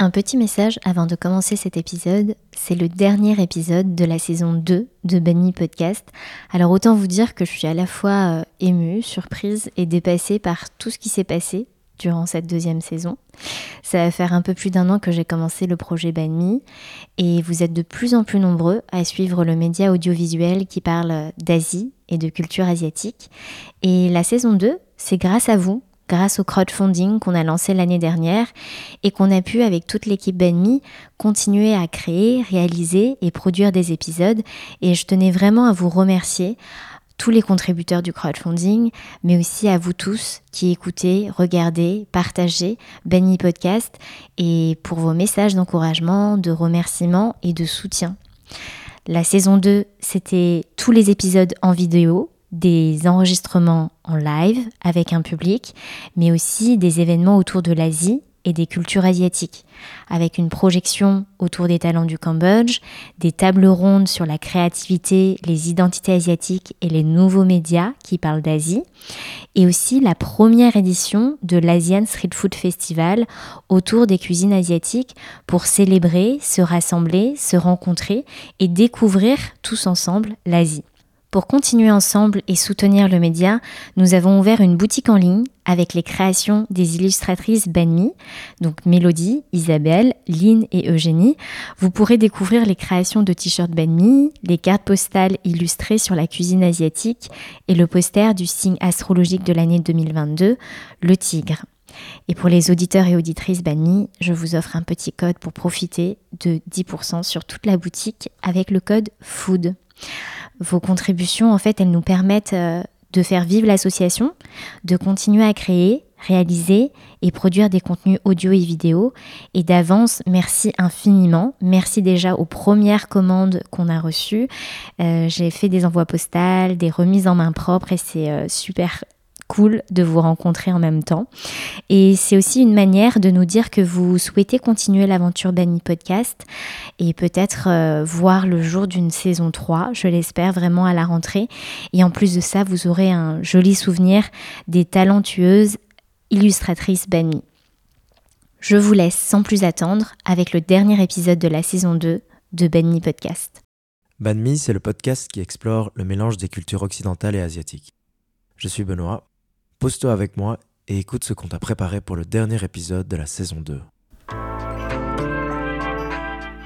Un petit message avant de commencer cet épisode, c'est le dernier épisode de la saison 2 de Benny Podcast. Alors autant vous dire que je suis à la fois euh, émue, surprise et dépassée par tout ce qui s'est passé durant cette deuxième saison. Ça va faire un peu plus d'un an que j'ai commencé le projet Banmi et vous êtes de plus en plus nombreux à suivre le média audiovisuel qui parle d'Asie et de culture asiatique. Et la saison 2, c'est grâce à vous grâce au crowdfunding qu'on a lancé l'année dernière et qu'on a pu, avec toute l'équipe Benmi, continuer à créer, réaliser et produire des épisodes. Et je tenais vraiment à vous remercier tous les contributeurs du crowdfunding, mais aussi à vous tous qui écoutez, regardez, partagez Benny Podcast et pour vos messages d'encouragement, de remerciement et de soutien. La saison 2, c'était tous les épisodes en vidéo, des enregistrements en live avec un public, mais aussi des événements autour de l'Asie et des cultures asiatiques, avec une projection autour des talents du Cambodge, des tables rondes sur la créativité, les identités asiatiques et les nouveaux médias qui parlent d'Asie, et aussi la première édition de l'Asian Street Food Festival autour des cuisines asiatiques pour célébrer, se rassembler, se rencontrer et découvrir tous ensemble l'Asie. Pour continuer ensemble et soutenir le média, nous avons ouvert une boutique en ligne avec les créations des illustratrices Banmi, donc Mélodie, Isabelle, Lynn et Eugénie. Vous pourrez découvrir les créations de t-shirts Banmi, les cartes postales illustrées sur la cuisine asiatique et le poster du signe astrologique de l'année 2022, le tigre. Et pour les auditeurs et auditrices Banmi, je vous offre un petit code pour profiter de 10% sur toute la boutique avec le code FOOD. Vos contributions, en fait, elles nous permettent euh, de faire vivre l'association, de continuer à créer, réaliser et produire des contenus audio et vidéo. Et d'avance, merci infiniment. Merci déjà aux premières commandes qu'on a reçues. Euh, j'ai fait des envois postales, des remises en main propre et c'est euh, super cool de vous rencontrer en même temps. Et c'est aussi une manière de nous dire que vous souhaitez continuer l'aventure Benny Podcast et peut-être euh, voir le jour d'une saison 3, je l'espère vraiment à la rentrée. Et en plus de ça, vous aurez un joli souvenir des talentueuses illustratrices Benny. Je vous laisse sans plus attendre avec le dernier épisode de la saison 2 de Benny Podcast. Banmi, c'est le podcast qui explore le mélange des cultures occidentales et asiatiques. Je suis Benoît Pose-toi avec moi et écoute ce qu'on t'a préparé pour le dernier épisode de la saison 2.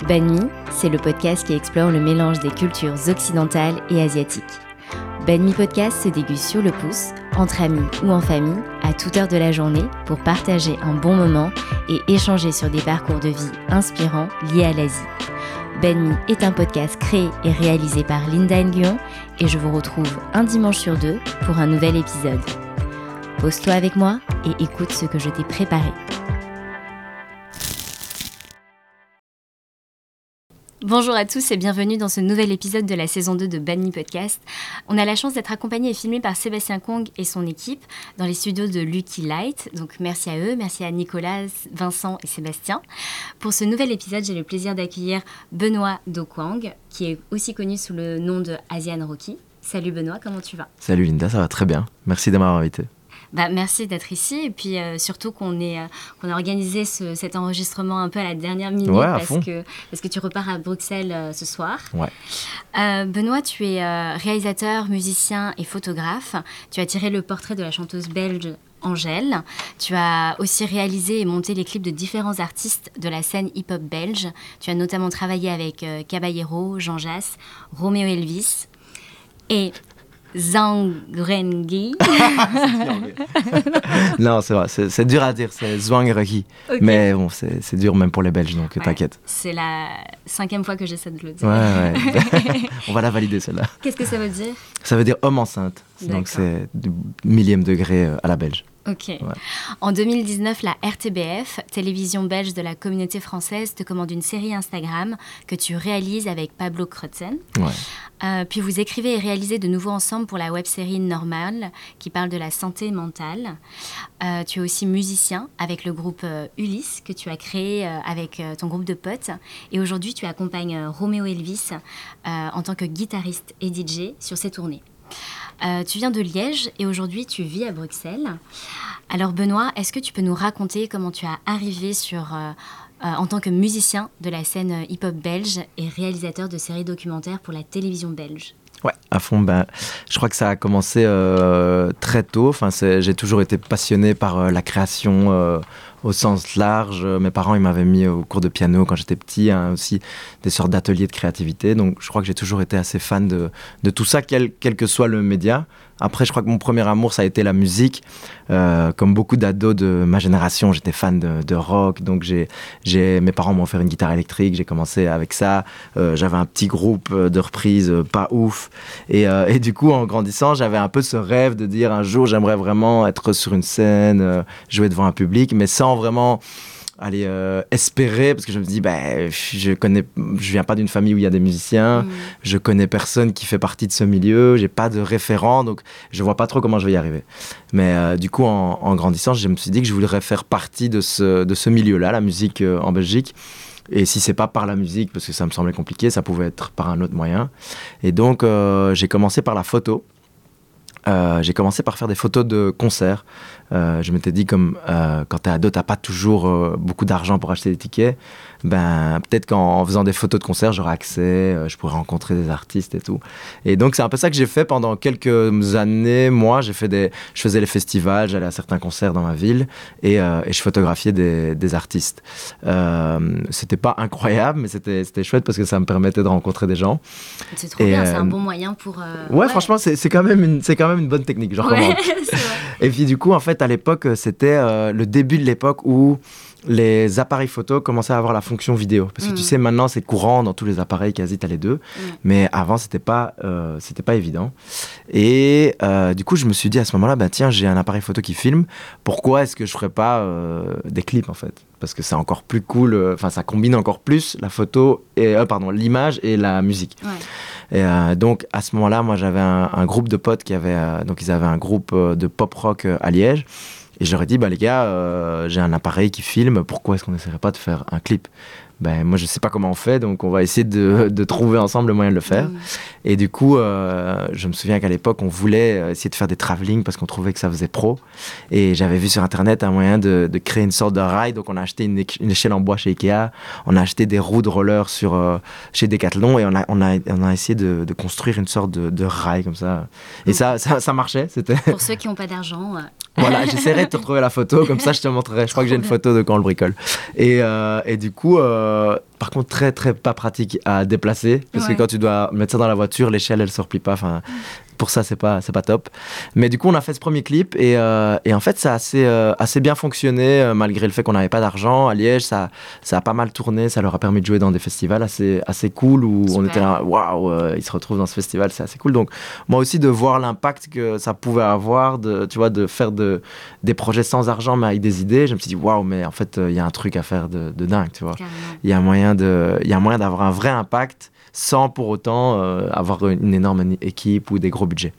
Banmi, c'est le podcast qui explore le mélange des cultures occidentales et asiatiques. Banmi Podcast se déguste sur le pouce, entre amis ou en famille, à toute heure de la journée, pour partager un bon moment et échanger sur des parcours de vie inspirants liés à l'Asie. Banmi est un podcast créé et réalisé par Linda Nguyen et je vous retrouve un dimanche sur deux pour un nouvel épisode. Pose-toi avec moi et écoute ce que je t'ai préparé. Bonjour à tous et bienvenue dans ce nouvel épisode de la saison 2 de Banmi Podcast. On a la chance d'être accompagné et filmé par Sébastien Kong et son équipe dans les studios de Lucky Light. Donc merci à eux, merci à Nicolas, Vincent et Sébastien. Pour ce nouvel épisode, j'ai le plaisir d'accueillir Benoît Dokwang, qui est aussi connu sous le nom de Asian Rocky. Salut Benoît, comment tu vas? Salut Linda, ça va très bien. Merci de m'avoir invité. Bah, merci d'être ici et puis euh, surtout qu'on euh, qu'on a organisé cet enregistrement un peu à la dernière minute parce, que, parce que tu repars à Bruxelles euh, ce soir. Benoît, tu es réalisateur, musicien et photographe. Tu as tiré le portrait de la chanteuse belge Angèle. Tu as aussi réalisé et monté les clips de différents artistes de la scène hip-hop belge. Tu as notamment travaillé avec Caballero, Jean Jass, Roméo Elvis. Et Zangrengi. non, c'est vrai, c'est dur à dire, c'est Zwangrengi. Mais bon, c'est dur même pour les Belges, donc t'inquiète. C'est la cinquième fois que j'essaie de le dire. Ouais, ouais. On va la valider celle-là. Qu'est-ce que ça veut dire? Ça veut dire homme enceinte. Donc c'est du millième degré euh, à la belge. Ok. En 2019, la RTBF, télévision belge de la communauté française, te commande une série Instagram que tu réalises avec Pablo Kretzen. Euh, puis vous écrivez et réalisez de nouveau ensemble pour la web-série Normal qui parle de la santé mentale. Euh, tu es aussi musicien avec le groupe euh, Ulysse que tu as créé avec ton groupe de potes. Et aujourd'hui, tu accompagnes Roméo Elvis en tant que guitariste et DJ sur ses tournées. Tu viens de Liège et aujourd'hui tu vis à Bruxelles. Alors Benoît, est-ce que tu peux nous raconter comment tu as arrivé sur, en tant que musicien de la scène hip-hop belge et réalisateur de séries documentaires pour la télévision belge? Ouais, à fond. Ben, je crois que ça a commencé euh, très tôt. Enfin, j'ai toujours été passionné par euh, la création euh, au sens large. Mes parents, ils m'avaient mis au cours de piano quand j'étais petit, hein, aussi des sortes d'ateliers de créativité. Donc, je crois que j'ai toujours été assez fan de, de tout ça, quel, quel, que soit le média. Après, je crois que mon premier amour, ça a été la musique. Euh, comme beaucoup d'ados de ma génération, j'étais fan de, rock. Donc, j'ai, mes parents m'ont offert une guitare électrique. J'ai commencé avec ça. Euh, j'avais un petit groupe de reprises euh, pas ouf. Et, et, du coup, en grandissant, j'avais un peu ce rêve de dire un jour, j'aimerais vraiment être sur une scène, jouer devant un public, mais sans vraiment aller euh, espérer parce que je me dis bah je connais je viens pas d'une famille où il y a des musiciens mm. je connais personne qui fait partie de ce milieu j'ai pas de référent donc je vois pas trop comment je vais y arriver mais euh, du coup en, grandissant je me suis dit que je voudrais faire partie de ce de ce milieu là la musique euh, en Belgique et si c'est pas par la musique parce que ça me semblait compliqué ça pouvait être par un autre moyen et donc j'ai commencé par la photo euh, j'ai commencé par faire des photos de concerts. Euh, je m'étais dit, comme euh, quand t'es ado, t'as pas toujours euh, beaucoup d'argent pour acheter des tickets, ben peut-être qu'en faisant des photos de concerts, j'aurais accès, euh, je pourrais rencontrer des artistes et tout. Et donc c'est un peu ça que j'ai fait pendant quelques années. Moi, j'ai fait des, je faisais les festivals, j'allais à certains concerts dans ma ville et, et je photographiais des, des artistes. c'était pas incroyable, mais c'était c'était chouette parce que ça me permettait de rencontrer des gens. C'est trop bien, c'est un bon moyen pour. Ouais, ouais, franchement, c'est quand même une c'est quand même une bonne technique. Genre ouais, et puis du coup, en fait, à l'époque, c'était euh, le début de l'époque où les appareils photo commençaient à avoir la fonction vidéo. Parce que tu mm. sais, maintenant, c'est courant dans tous les appareils, quasi, tu as les deux. Mm. Mais avant, c'était pas, euh, c'était pas évident. Et euh, du coup, je me suis dit à ce moment-là, bah, tiens, j'ai un appareil photo qui filme. Pourquoi est-ce que je ferais pas des clips, en fait? Parce que c'est encore plus cool. Enfin, ça combine encore plus la photo, et, pardon, l'image et la musique. Et donc, à ce moment-là, moi, j'avais un, groupe de potes qui avaient, donc ils avaient un groupe de pop rock à Liège. Et je leur ai dit, bah, les gars, euh, j'ai un appareil qui filme, pourquoi est-ce qu'on n'essaierait pas de faire un clip? Ben, moi je sais pas comment on fait, donc on va essayer de, de trouver ensemble le moyen de le faire. Mm. Et du coup, euh, je me souviens qu'à l'époque, on voulait euh, essayer de faire des travelling parce qu'on trouvait que ça faisait pro. Et j'avais vu sur internet un moyen de, de, créer une sorte de rail, donc on a acheté une, échelle en bois chez Ikea, on a acheté des roues de roller sur, euh, chez Decathlon et on a, on a, on a essayé de, de construire une sorte de, de, rail comme ça. Et mm. ça, ça, ça marchait. C'était... Pour ceux qui n'ont pas d'argent. Voilà, j'essaierai de te retrouver la photo, comme ça je te montrerai. Je crois que j'ai une photo de quand on le bricole. Et, et du coup, par contre très très pas pratique à déplacer parce que quand tu dois mettre ça dans la voiture l'échelle elle se replie pas enfin pour ça c'est pas c'est pas top. Mais du coup on a fait ce premier clip et, euh, et en fait ça a assez euh, assez bien fonctionné euh, malgré le fait qu'on n'avait pas d'argent à Liège. Ça ça a pas mal tourné ça leur a permis de jouer dans des festivals assez assez cool où on était là waouh ils se retrouvent dans ce festival c'est assez cool. Donc moi aussi de voir l'impact que ça pouvait avoir de tu vois de faire de des projets sans argent mais avec des idées je me suis dit waouh mais en fait il y a un truc à faire de, de dingue tu vois. Il y a moyen de il y a moyen d'avoir un vrai impact sans pour autant euh, avoir une énorme équipe ou des gros budgets.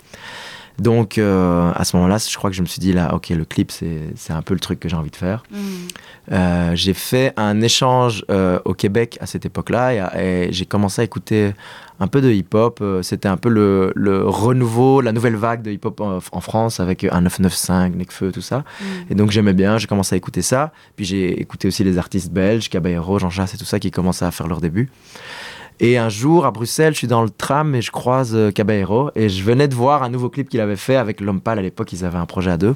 Donc euh, à ce moment-là, je crois que je me suis dit là, ok, le clip, c'est un peu le truc que j'ai envie de faire. Mm. Euh, j'ai fait un échange au Québec à cette époque-là et, j'ai commencé à écouter un peu de hip-hop. C'était un peu le, le, renouveau, la nouvelle vague de hip-hop en, France avec un 995, Necfeu, tout ça. Mm. Et donc j'aimais bien, j'ai commencé à écouter ça. Puis j'ai écouté aussi les artistes belges, Caballero, Jean Jass et tout ça qui commençaient à faire leur début. Et un jour, à Bruxelles, je suis dans le tram et je croise euh, Caballero. Et je venais de voir un nouveau clip qu'il avait fait avec L'Homme Pâle. À l'époque, ils avaient un projet à deux.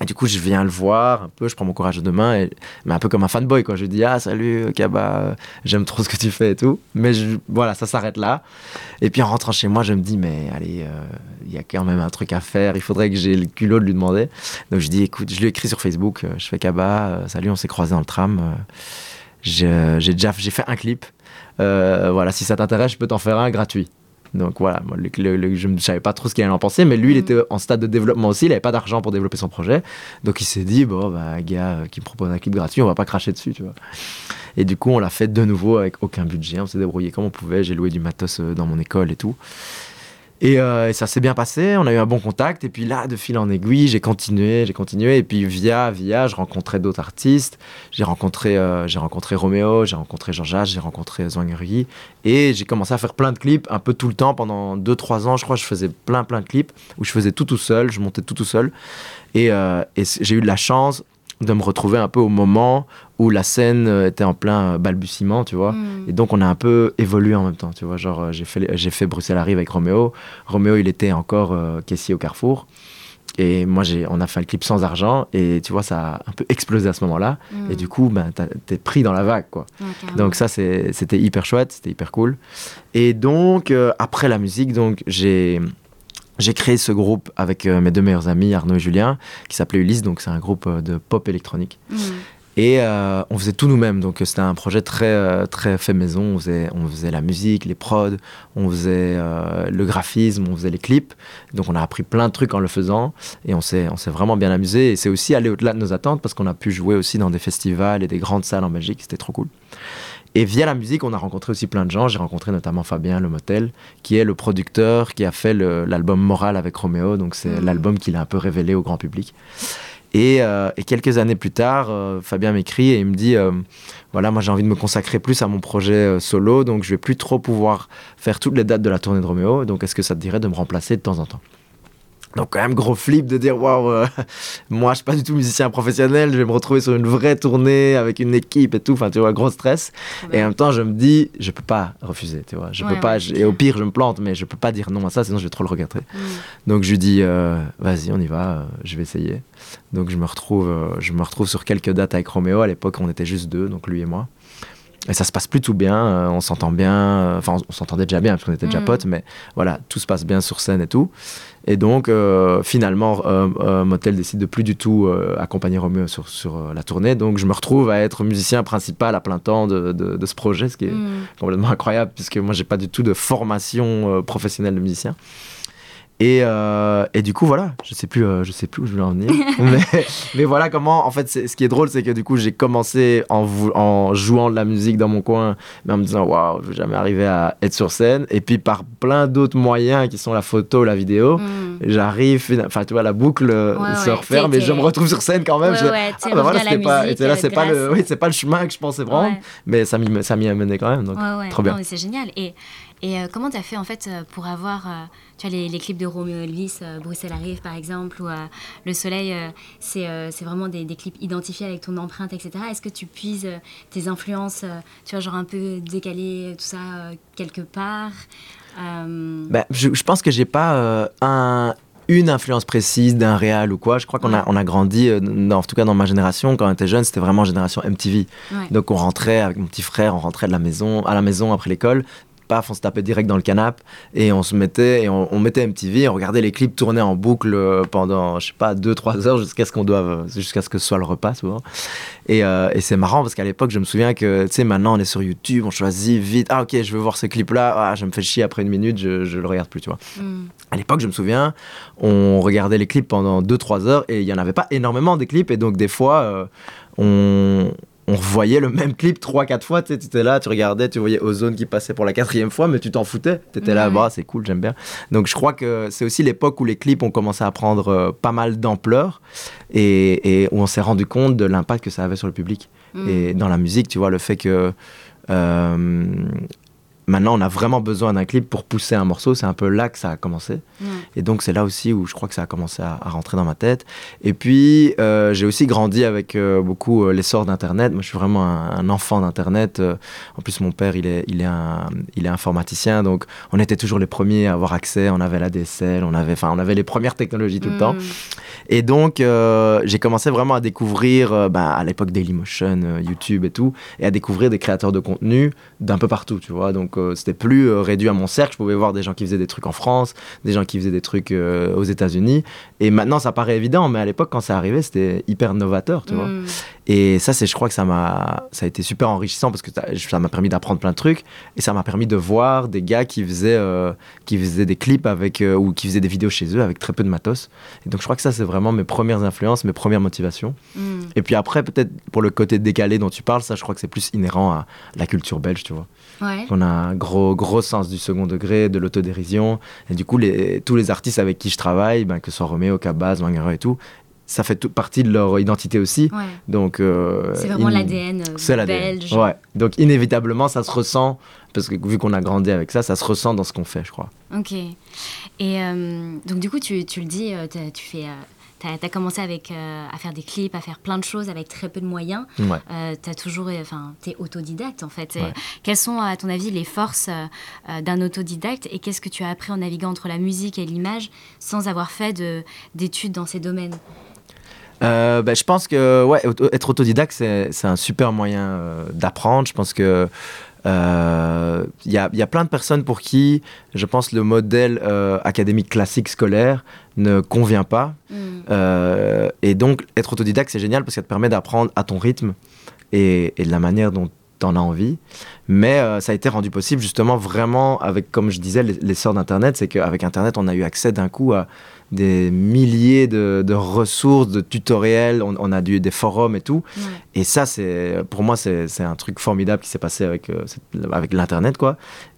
Et du coup, je viens le voir un peu, je prends mon courage de main, et, mais un peu comme un fanboy, quoi. Je lui dis, ah, salut, Kaba, j'aime trop ce que tu fais et tout. Mais voilà, ça s'arrête là. Et puis en rentrant chez moi, je me dis, mais allez, euh, il y a quand même un truc à faire, il faudrait que j'ai le culot de lui demander. Donc je dis, écoute, je lui écris sur Facebook, euh, je fais Kaba, salut, on s'est croisé dans le tram. j'ai déjà j'ai fait un clip euh, voilà, si ça t'intéresse, je peux t'en faire un gratuit. Donc voilà, moi, je ne savais pas trop ce qu'il allait en penser, mais lui, il mm. était en stade de développement aussi, il n'avait pas d'argent pour développer son projet. Donc il s'est dit, bon, bah, un gars euh, qui me propose un clip gratuit, on va pas cracher dessus, tu vois. Et du coup, on l'a fait de nouveau avec aucun budget, on s'est débrouillé comme on pouvait, j'ai loué du matos euh, dans mon école et tout. Euh, et, ça s'est bien passé, on a eu un bon contact. Et puis là, de fil en aiguille, j'ai continué, j'ai continué. Et puis via, via, je rencontrais d'autres artistes. J'ai rencontré, euh, j'ai rencontré Roméo, j'ai rencontré Jean-Jacques, j'ai rencontré Zwangeri. Et j'ai commencé à faire plein de clips un peu tout le temps. Pendant 2-3 ans, je crois, je faisais plein, plein de clips où je faisais tout tout seul, je montais tout tout seul. Et, euh, et j'ai eu de la chance de me retrouver un peu au moment où la scène euh, était en plein euh, balbutiement, tu vois. Hmm. Et donc on a un peu évolué en même temps, tu vois. Genre euh, j'ai fait, j'ai fait Bruxelles arrive avec Roméo. Roméo, il était encore caissier au Carrefour. Et moi, j'ai, on a fait le clip sans argent et tu vois, ça a un peu explosé à ce moment-là. Et hmm. du coup, ben, t'es pris dans la vague, quoi. donc ça, c'était hyper chouette, c'était hyper cool. Et donc, après la musique, donc j'ai j'ai créé ce groupe avec euh, mes deux meilleurs amis, Arnaud et Julien, qui s'appelait Ulysse, donc c'est un groupe euh, de pop électronique. Mm. Et euh, on faisait tout nous-mêmes, donc c'était un projet très, très fait maison. On faisait, on faisait la musique, les prods, on faisait le graphisme, on faisait les clips. Donc on a appris plein de trucs en le faisant et on s'est, vraiment bien amusé. Et c'est aussi aller au-delà de nos attentes parce qu'on a pu jouer aussi dans des festivals et des grandes salles en Belgique, c'était trop cool. Et via la musique, on a rencontré aussi plein de gens. J'ai rencontré notamment Fabien Le Motel, qui est le producteur qui a fait l'album Moral avec Roméo. Donc c'est mm. l'album qu'il a un peu révélé au grand public. Et, euh, quelques années plus tard, euh, Fabien m'écrit et il me dit euh, voilà, moi j'ai envie de me consacrer plus à mon projet solo, donc je vais plus trop pouvoir faire toutes les dates de la tournée de Roméo. Donc est-ce que ça te dirait de me remplacer de temps en temps? Donc quand même gros flip de dire waouh, euh, moi je suis pas du tout musicien professionnel, je vais me retrouver sur une vraie tournée avec une équipe et tout, enfin tu vois gros stress. Et en même temps je me dis je peux pas refuser, tu vois, je peux pas. et au pire je me plante, mais je peux pas dire non à ça, sinon je vais trop le regretter. Mm. Donc je lui dis euh, vas-y on y va, euh, je vais essayer. Donc je me retrouve, je me retrouve sur quelques dates avec Roméo. À l'époque on était juste deux, donc lui et moi. Et ça se passe plutôt bien, on s'entend bien, enfin on s'entendait déjà bien parce qu'on était déjà mm. potes, mais voilà, tout se passe bien sur scène et tout. Et donc, euh, finalement, euh, euh, Motel décide de plus du tout accompagner Roméo sur, sur la tournée. Donc, je me retrouve à être musicien principal à plein temps de, de, ce projet, ce qui est mm. complètement incroyable, puisque moi, j'ai pas du tout de formation professionnelle de musicien. Et, euh, et, du coup, voilà, je sais plus, euh, je sais plus où je voulais en venir. mais, mais, voilà comment, en fait, ce qui est drôle, c'est que du coup, j'ai commencé en, en, jouant de la musique dans mon coin, mais en me disant, waouh, je vais jamais arriver à être sur scène. Et puis, par plein d'autres moyens qui sont la photo, la vidéo, mm. j'arrive, enfin, tu vois, la boucle euh, se referme et je me retrouve sur scène quand même. Ouais, ouais, ah, bah voilà, c'était pas, là, c'est pas, le, oui, pas le chemin que je pensais prendre, mais ça m'y a mené quand même. Donc, trop bien. C'est génial. Et et euh, comment tu as fait en fait euh, pour avoir euh, tu as les, clips de Romeo Elvis, Bruxelles arrive par exemple, ou Le Soleil, c'est vraiment des, clips identifiés avec ton empreinte, etc. Est-ce que tu puises tes influences, tu vois, genre un peu décalées, tout ça, quelque part ben, je, je, pense que j'ai pas un, une influence précise d'un réal ou quoi. Je crois qu'on a, on a grandi, en tout cas dans ma génération, quand on était jeune, c'était vraiment génération MTV. Donc on rentrait avec mon petit frère, on rentrait de la maison, à la maison après l'école, paf, on se tapait direct dans le canapé et on se mettait et on, mettait MTV, on regardait les clips tourner en boucle euh, pendant, je sais pas, 2-3 heures jusqu'à ce qu'on doive, jusqu'à ce que ce soit le repas souvent. Et, euh, et c'est marrant parce qu'à l'époque, je me souviens que, tu sais, maintenant on est sur YouTube, on choisit vite, ah ok, je veux voir ce clip-là, ah, je me fais chier après une minute, je, je le regarde plus, tu vois. Mm. À l'époque, je me souviens, on regardait les clips pendant 2-3 heures et il y en avait pas énormément des clips et donc des fois, euh, on, on voyait le même clip trois quatre fois tu étais là tu regardais tu voyais Ozone qui passait pour la quatrième fois mais tu t'en foutais. Tu étais là bah c'est cool j'aime bien. Donc je crois que c'est aussi l'époque où les clips ont commencé à prendre euh, pas mal d'ampleur et, où on s'est rendu compte de l'impact que ça avait sur le public. Mm. et dans la musique tu vois le fait que euh, maintenant on a vraiment besoin d'un clip pour pousser un morceau. C'est un peu là que ça a commencé. Et donc c'est là aussi où je crois que ça a commencé à, rentrer dans ma tête. Et puis euh, j'ai aussi grandi avec euh, beaucoup euh, l'essor d'Internet. Moi je suis vraiment un, enfant d'Internet. en plus mon père il est, il, est un, il est informaticien. Donc on était toujours les premiers à avoir accès. On avait la DSL, on avait, enfin, on avait les premières technologies tout le temps. Et donc j'ai commencé vraiment à découvrir, bah, à l'époque Dailymotion, YouTube et tout, et à découvrir des créateurs de contenu d'un peu partout, tu vois. Donc c'était plus euh, réduit à mon cercle. Je pouvais voir des gens qui faisaient des trucs en France, des gens qui faisaient des trucs euh, aux États-Unis. Et maintenant, ça paraît évident, mais à l'époque, quand ça arrivait, c'était hyper novateur, tu vois. Mm. Et ça, c'est, je crois que ça m'a, ça a été super enrichissant parce que ça m'a permis d'apprendre plein de trucs et ça m'a permis de voir des gars qui faisaient, euh, qui faisaient des clips avec euh, ou qui faisaient des vidéos chez eux avec très peu de matos. Et donc, je crois que ça, c'est vraiment mes premières influences, mes premières motivations. Mm. Et puis après, peut-être pour le côté décalé dont tu parles, ça, je crois que c'est plus inhérent à la culture belge, tu vois. On a un gros, gros sens du second degré, de l'autodérision. Et du coup, les, tous les artistes avec qui je travaille, ben, que ce soit Roméo, Cabaz, Mangara et tout, ça fait toute partie de leur identité aussi. Donc euh, c'est vraiment l'ADN euh, belge. Ouais. Donc inévitablement, ça se ressent parce que vu qu'on a grandi avec ça, ça se ressent dans ce qu'on fait, je crois. Ok. Et euh, donc du coup, tu, tu le dis, tu fais. Tu as, commencé avec, à faire des clips, à faire plein de choses avec très peu de moyens. Ouais. tu as toujours, enfin, es autodidacte en fait. Quelles sont, à ton avis, les forces d'un autodidacte et qu'est-ce que tu as appris en naviguant entre la musique et l'image sans avoir fait d'études dans ces domaines? Euh, ben, je pense que ouais, être autodidacte, c'est un super moyen euh, d'apprendre. Je pense que il euh, y, a, y, a, plein de personnes pour qui, je pense, le modèle académique classique scolaire ne convient pas. Mm. et donc, être autodidacte, c'est génial parce que ça te permet d'apprendre à ton rythme et, et, de la manière dont tu en as envie. Mais ça a été rendu possible justement vraiment avec, comme je disais, l'essor d'Internet. C'est qu'avec Internet, on a eu accès d'un coup à des milliers de, ressources, de tutoriels, on, a dû, des forums et tout. Et ça, c'est pour moi, c'est un truc formidable qui s'est passé avec, euh, avec l'Internet, quoi.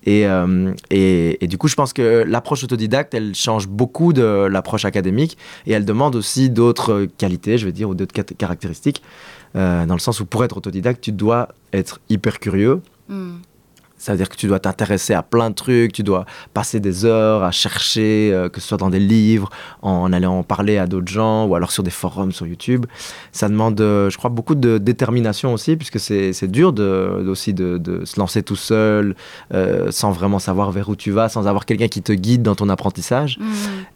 Euh, et, et, du coup, je pense que l'approche autodidacte, elle change beaucoup de l'approche académique et elle demande aussi d'autres qualités, je veux dire, ou d'autres caractéristiques, euh, dans le sens où pour être autodidacte, tu dois être hyper curieux. Mm. Ça veut dire que tu dois t'intéresser à plein de trucs, tu dois passer des heures à chercher, euh, que ce soit dans des livres, en allant en parler à d'autres gens, ou alors sur des forums sur YouTube. Ça demande, euh, je crois, beaucoup de détermination aussi, puisque c'est dur de, aussi de, de, se lancer tout seul, euh, sans vraiment savoir vers où tu vas, sans avoir quelqu'un qui te guide dans ton apprentissage. Mmh.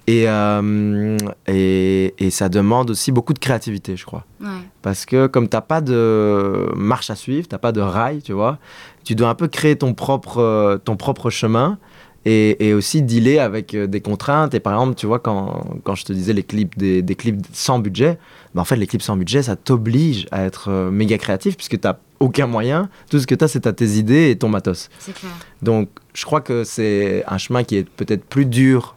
Et, et, et, ça demande aussi beaucoup de créativité, je crois. Parce que comme tu n'as pas de marche à suivre, tu n'as pas de rail, tu vois, tu dois un peu créer ton propre, euh, ton propre chemin et, et, aussi dealer avec euh, des contraintes. Et par exemple, tu vois, quand, quand je te disais les clips, des, des clips sans budget, bah en fait, les clips sans budget, ça t'oblige à être euh, méga créatif puisque tu n'as aucun moyen. Tout ce que tu as, c'est tes idées et ton matos. Clair. Donc, je crois que c'est un chemin qui est peut-être plus dur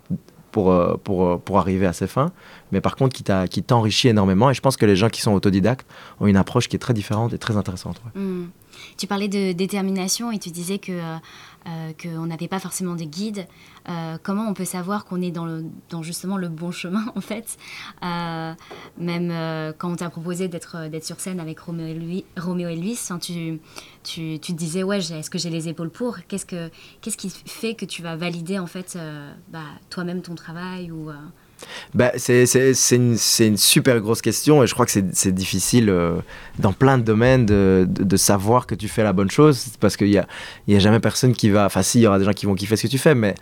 pour, pour, pour arriver à ses fins, mais par contre qui t'enrichit énormément. Et je pense que les gens qui sont autodidactes ont une approche qui est très différente et très intéressante. Hmm. Tu parlais de détermination et tu disais que euh, euh, qu'on n'avait pas forcément de guide. Euh, comment on peut savoir qu'on est dans, le, justement le bon chemin en fait? Même quand on t'a proposé d'être d'être sur scène avec Roméo et, Luis, tu, tu, tu, te disais ouais, est-ce que j'ai les épaules pour? Qu'est-ce que qu'est-ce qui fait que tu vas valider en fait bah, toi-même ton travail ou bah, c'est une, une, super grosse question et je crois que c'est difficile euh, dans plein de domaines de, de, savoir que tu fais la bonne chose parce qu'il n'y a, y a jamais personne qui va. Enfin, si, il y aura des gens qui vont kiffer ce que tu fais, mais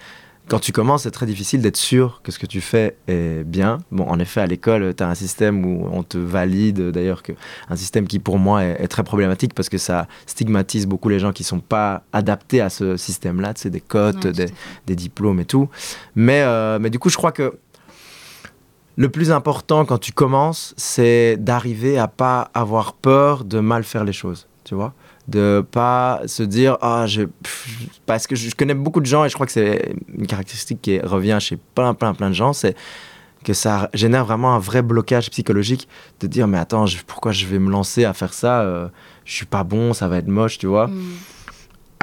quand tu commences, c'est très difficile d'être sûr que ce que tu fais est bien. Bon, en effet, à l'école, tu as un système où on te valide, d'ailleurs, un système qui pour moi est, très problématique parce que ça stigmatise beaucoup les gens qui sont pas adaptés à ce système-là, c'est des cotes, des, des, diplômes et tout. Mais, euh, mais du coup, je crois que le plus important quand tu commences, c'est d'arriver à pas avoir peur de mal faire les choses, tu vois de pas se dire ah je parce que je connais beaucoup de gens et je crois que c'est une caractéristique qui revient chez plein plein plein de gens c'est que ça génère vraiment un vrai blocage psychologique de dire mais attends pourquoi je vais me lancer à faire ça euh, je suis pas bon ça va être moche tu vois mm.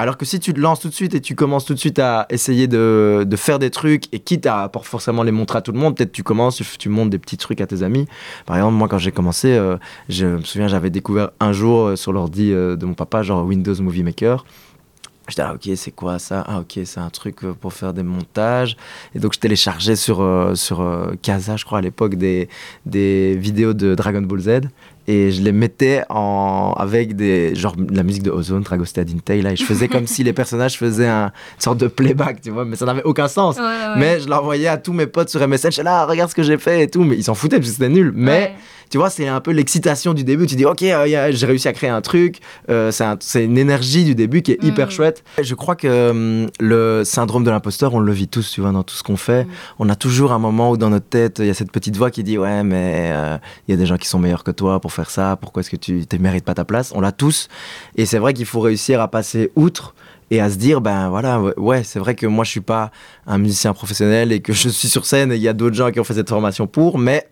Alors que si tu te lances tout de suite et tu commences tout de suite à essayer de, faire des trucs, et quitte à pas forcément les montrer à tout le monde, peut-être tu commences, tu, montres des petits trucs à tes amis. Par exemple, moi quand j'ai commencé, euh, je me souviens, j'avais découvert un jour euh, sur l'ordi euh, de mon papa, genre Windows Movie Maker. J'étais ah, ok, c'est quoi ça? Ah, ok, c'est un truc pour faire des montages. Et donc, je téléchargeais sur, sur Casa, je crois, à l'époque, des, des vidéos de Dragon Ball Z et je les mettais en avec des genre la musique de Ozone, Dragostea Intei là. Et je faisais comme si les personnages faisaient un, une sorte de playback tu vois. Mais ça n'avait aucun sens. Mais je l'envoyais à tous mes potes sur MSN je là regarde ce que j'ai fait et tout. Mais ils s'en foutaient parce que c'était nul. Mais tu vois, c'est un peu l'excitation du début. Tu dis, ok, j'ai réussi à créer un truc. c'est une énergie du début qui est hyper mm. chouette. Je crois que hum, le syndrome de l'imposteur, on le vit tous, tu vois, dans tout ce qu'on fait. Mm. On a toujours un moment où dans notre tête, il y a cette petite voix qui dit, ouais, mais il y a des gens qui sont meilleurs que toi pour faire ça. Pourquoi est-ce que tu ne mérites pas ta place? On l'a tous. Et c'est vrai qu'il faut réussir à passer outre et à se dire ben voilà ouais c'est vrai que moi je suis pas un musicien professionnel et que je suis sur scène et il y a d'autres gens qui ont fait cette formation pour mais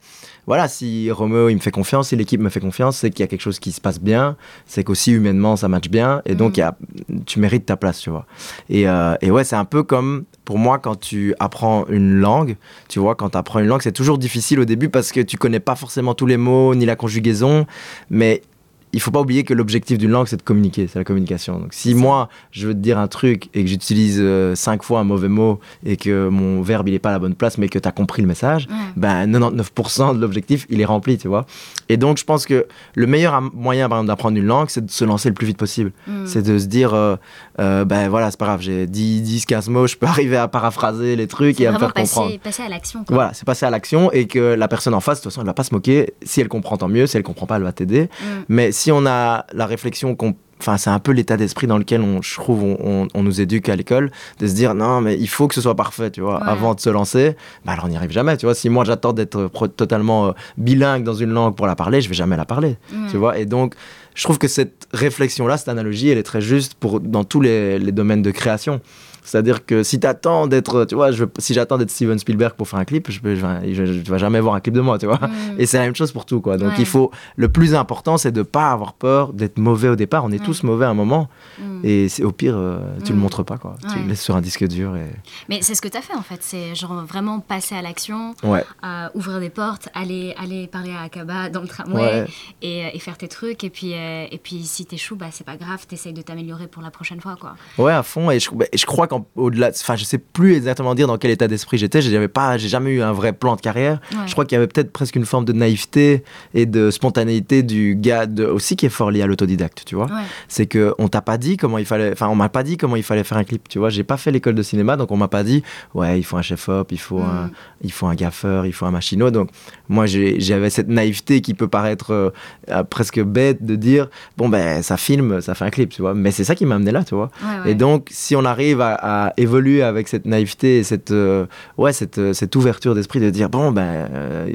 voilà, si Romeo il me fait confiance, si l'équipe me fait confiance, c'est qu'il y a quelque chose qui se passe bien, c'est qu'aussi humainement ça match bien, et donc mm. tu mérites ta place, tu vois. Et, euh, et ouais, c'est un peu comme pour moi quand tu apprends une langue, tu vois, quand tu apprends une langue, c'est toujours difficile au début parce que tu connais pas forcément tous les mots ni la conjugaison, mais il faut pas oublier que l'objectif d'une langue, c'est de communiquer, c'est la communication. Donc, si moi, je veux te dire un truc et que j'utilise euh, cinq fois un mauvais mot et que mon verbe, il est pas à la bonne place, mais que tu as compris le message, ben 99% de l'objectif, il est rempli, tu vois. Et donc, je pense que le meilleur moyen, par exemple, d'apprendre une langue, c'est de se lancer le plus vite possible. Mm. C'est de se dire, euh, euh, ben voilà, c'est pas grave, j'ai 10, 10, 15 mots, je peux arriver à paraphraser les trucs et à me faire passer, comprendre. passer à l'action. Voilà, c'est passer à l'action et que la personne en face, de toute façon, elle va pas se moquer. Si elle comprend, tant mieux. Si elle comprend pas, elle va t'aider. Mm. Mais si on a la réflexion qu'on enfin c'est un peu l'état d'esprit dans lequel on je trouve on, nous éduque à l'école de se dire non mais il faut que ce soit parfait tu vois avant de se lancer. Bah alors on n'y arrive jamais tu vois. Si moi j'attends d'être totalement euh, bilingue dans une langue pour la parler je vais jamais la parler tu vois. Et donc je trouve que cette réflexion là cette analogie elle est très juste pour dans tous les, les domaines de création c'est-à-dire que si t'attends d'être, tu vois, je, si j'attends d'être Steven Spielberg pour faire un clip, je, je, je, vais jamais voir un clip de moi, tu vois. Mm. Et c'est la même chose pour tout, quoi. Donc il faut, le plus important, c'est de pas avoir peur d'être mauvais au départ. On est tous mauvais à un moment. Mm. Et c'est au pire, euh, tu le mm. montres pas, quoi. Tu le laisses sur un disque dur. Et... Mais c'est ce que tu as fait, en fait. C'est genre vraiment passer à l'action, euh, ouvrir des portes, aller, aller parler à Akaba dans le tramway et, et, faire tes trucs. Et puis, euh, et puis si t'échoues, bah, c'est pas grave, t'essayes de t'améliorer pour la prochaine fois, quoi. Ouais, à fond. Et je, bah, je crois au-delà, enfin, je sais plus exactement dire dans quel état d'esprit j'étais. J'avais pas, j'ai jamais eu un vrai plan de carrière. Je crois qu'il y avait peut-être presque une forme de naïveté et de spontanéité du gars aussi qui est fort lié à l'autodidacte, tu vois. C'est que on t'a pas dit comment il fallait, enfin, on m'a pas dit comment il fallait faire un clip, tu vois. J'ai pas fait l'école de cinéma, donc on m'a pas dit, ouais, il faut un chef-op, il faut un, mm. il faut un gaffeur, il faut un machinot. Donc moi, j'avais cette naïveté qui peut paraître euh, euh, presque bête de dire, bon ben, ça filme, ça fait un clip, tu vois. Mais c'est ça qui m'a amené là, tu vois. Et donc, si on arrive à évoluer avec cette naïveté et cette, euh, ouais, cette, euh, cette ouverture d'esprit de dire bon, ben, euh,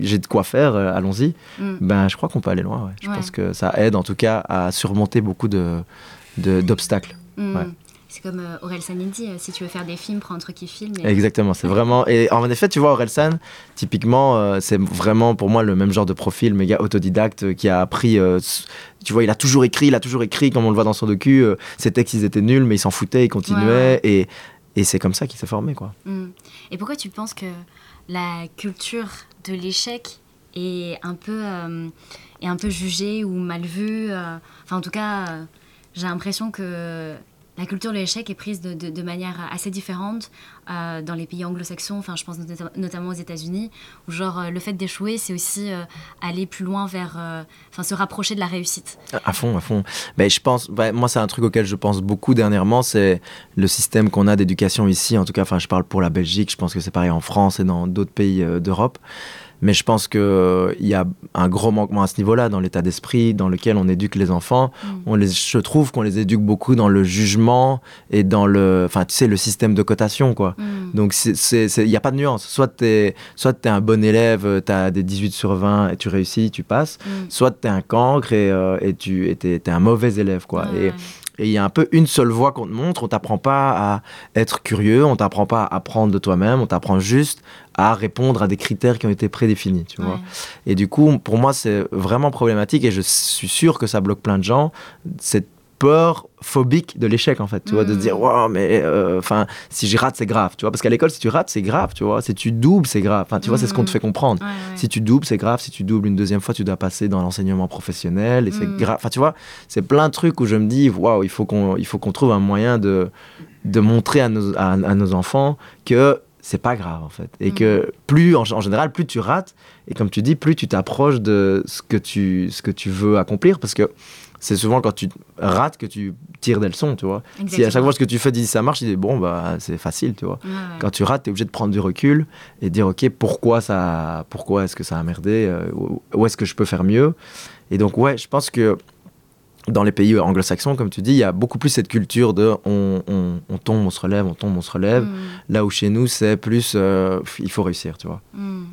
j'ai de quoi faire, allons-y, mm. ben, je crois qu'on peut aller loin. Je pense que ça aide en tout cas à surmonter beaucoup d'obstacles. De, mm. C'est comme Aurel San dit, si tu veux faire des films, prends un truc qui filme. Exactement, c'est vraiment. Et en effet, tu vois, Aurel San, typiquement, c'est vraiment pour moi le même genre de profil, méga autodidacte, qui a appris tu vois, il a toujours écrit, il a toujours écrit, comme on le voit dans son docu, ses textes, ils étaient nuls, mais il s'en foutait, il continuait. Et, et c'est comme ça qu'il s'est formé, quoi. Mm. Et pourquoi tu penses que la culture de l'échec est un peu, euh, est un peu jugée ou mal vue euh, Enfin, en tout cas, euh, j'ai l'impression que la culture de l'échec est prise de, manière assez différente euh, dans les pays anglo-saxons, enfin je pense notamment aux États-Unis, où genre euh, le fait d'échouer, c'est aussi euh, aller plus loin vers, enfin se rapprocher de la réussite. À fond, à fond. Mais je pense, moi c'est un truc auquel je pense beaucoup dernièrement, c'est le système qu'on a d'éducation ici. En tout cas, enfin je parle pour la Belgique, je pense que c'est pareil en France et dans d'autres pays d'Europe. Mais je pense qu'il euh, y a un gros manquement à ce niveau-là, dans l'état d'esprit dans lequel on éduque les enfants. Mm. On les, je trouve qu'on les éduque beaucoup dans le jugement et dans le, enfin, tu sais, le système de cotation, quoi. Mm. Donc, il n'y a pas de nuance. Soit tu es, soit es un bon élève, tu as des 18 sur 20 et tu réussis, tu passes. Mm. Soit tu es un cancre et, euh, et tu es, un mauvais élève, quoi. et, et il y a un peu une seule voie qu'on te montre. On t'apprend pas à être curieux, on t'apprend pas à apprendre de toi-même, on t'apprend juste à répondre à des critères qui ont été prédéfinis, tu vois. Et du coup, pour moi, c'est vraiment problématique et je suis sûr que ça bloque plein de gens. Cette peur phobique de l'échec en fait tu vois de se dire wow mais euh, enfin si je rate c'est grave tu vois. Parce qu'à l'école si tu rates c'est grave tu vois. Si tu doubles c'est grave. Enfin tu vois c'est ce qu'on te fait comprendre. Si tu doubles c'est grave. Si tu doubles une deuxième fois tu dois passer dans l'enseignement professionnel et c'est mm. grave enfin tu vois c'est plein de trucs où je me dis waouh il faut qu'on il faut qu'on trouve un moyen de de montrer à nos, à, nos enfants que c'est pas grave en fait et mm. que plus en, en, général plus tu rates et comme tu dis plus tu t'approches de ce que tu ce que tu veux accomplir parce que c'est souvent quand tu rates que tu tires des leçons, tu vois. Si à chaque fois ce que tu fais, dis ça marche, tu dis bon, bah, c'est facile, tu vois. Quand tu rates, tu es obligé de prendre du recul et dire, ok, pourquoi, ça, pourquoi est-ce que ça a merdé euh, Où est-ce que je peux faire mieux? Et donc, ouais, je pense que dans les pays anglo-saxons, comme tu dis, il y a beaucoup plus cette culture de on, tombe, on se relève, on tombe, on se relève. Mm. Là où chez nous, c'est plus euh, il faut réussir, tu vois. Mm.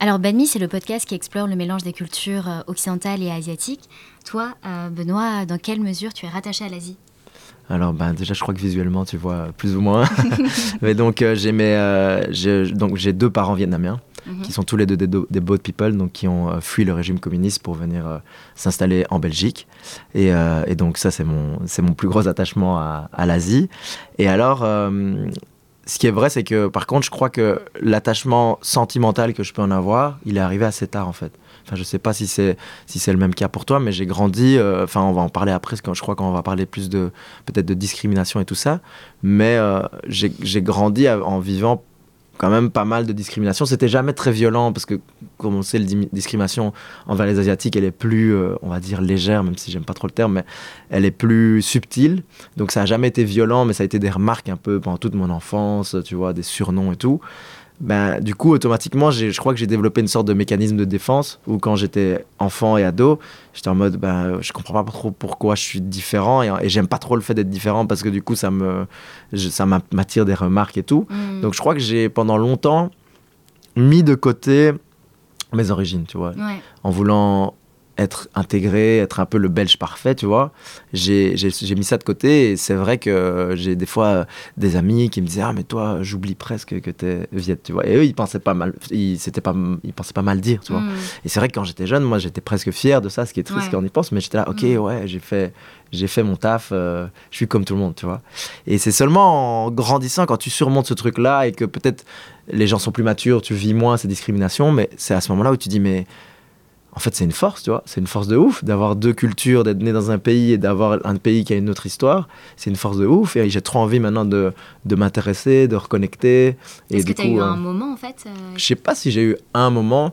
Alors, Banmi, c'est le podcast qui explore le mélange des cultures euh, occidentales et asiatiques. Toi, euh, Benoît, dans quelle mesure tu es rattaché à l'Asie? Alors ben, déjà je crois que visuellement tu vois plus ou moins. Mais donc j'ai donc j'ai deux parents vietnamiens. Mhm. qui sont tous les deux des, des people, donc qui ont euh, fui le régime communiste pour venir euh, s'installer en Belgique. Et, euh, et donc ça, c'est mon, mon plus gros attachement à, l'Asie. Et alors, ce qui est vrai, c'est que par contre, je crois que l'attachement sentimental que je peux en avoir, il est arrivé assez tard en fait. Enfin, je sais pas si c'est si c'est le même cas pour toi, mais j'ai grandi. Enfin, on va en parler après, que je crois qu'on va parler plus de peut-être de discrimination et tout ça. Mais j'ai grandi en vivant quand même pas mal de discrimination. C'était jamais très violent parce que, comme on sait, la discrimination envers les Asiatiques, elle est plus, euh, on va dire, légère, même si j'aime pas trop le terme, mais elle est plus subtile. Donc ça a jamais été violent, mais ça a été des remarques un peu pendant toute mon enfance, tu vois, des surnoms et tout ben, du coup, automatiquement, je crois que j'ai développé une sorte de mécanisme de défense où quand j'étais enfant et ado, j'étais en mode, ben, je comprends pas trop pourquoi je suis différent et, j'aime pas trop le fait d'être différent parce que du coup, ça me, ça m'attire des remarques et tout. Mm. Donc, je crois que j'ai pendant longtemps mis de côté mes origines, tu vois, en voulant être intégré, être un peu le belge parfait, tu vois. J'ai mis ça de côté et c'est vrai que j'ai des fois des amis qui me disaient Ah, mais toi, j'oublie presque que t'es viet, tu vois. Et eux, ils pensaient pas mal, ils, pas, ils pensaient pas mal dire, tu vois. Hmm. Et c'est vrai que quand j'étais jeune, moi, j'étais presque fier de ça, ce qui est triste quand on y pense, mais j'étais là, ok, hmm. ouais, j'ai fait, j'ai fait mon taf, euh, je suis comme tout le monde, tu vois. Et c'est seulement en grandissant, quand tu surmontes ce truc-là et que peut-être les gens sont plus matures, tu vis moins ces discriminations, mais c'est à ce moment-là où tu dis, mais en fait, c'est une force, tu vois. C'est une force de ouf d'avoir deux cultures, d'être né dans un pays et d'avoir un pays qui a une autre histoire. C'est une force de ouf. Et j'ai trop envie maintenant de, de m'intéresser, de reconnecter. Est-ce que tu as eu un euh, moment, en fait euh, Je sais pas si j'ai eu un moment,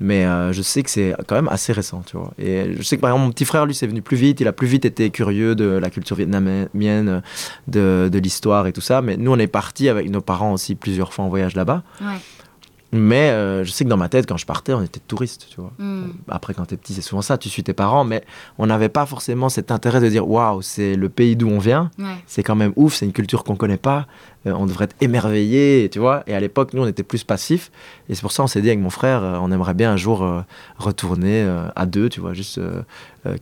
mais euh, je sais que c'est quand même assez récent, tu vois. Et je sais que, par exemple, mon petit frère, lui, c'est venu plus vite. Il a plus vite été curieux de la culture vietnamienne, de, de l'histoire et tout ça. Mais nous, on est partis avec nos parents aussi plusieurs fois en voyage là-bas. Ouais. Mais euh, je sais que dans ma tête, quand je partais, on était touristes, tu vois. Hmm. Après, quand t'es petit, c'est souvent ça, tu suis tes parents, mais on n'avait pas forcément cet intérêt de dire waouh, c'est le pays d'où on vient, c'est quand même ouf, c'est une culture qu'on connaît pas, euh, on devrait être émerveillé, tu vois. Et à l'époque, nous, on était plus passifs, et c'est pour ça on s'est dit avec mon frère, euh, on aimerait bien un jour retourner à deux, tu vois, juste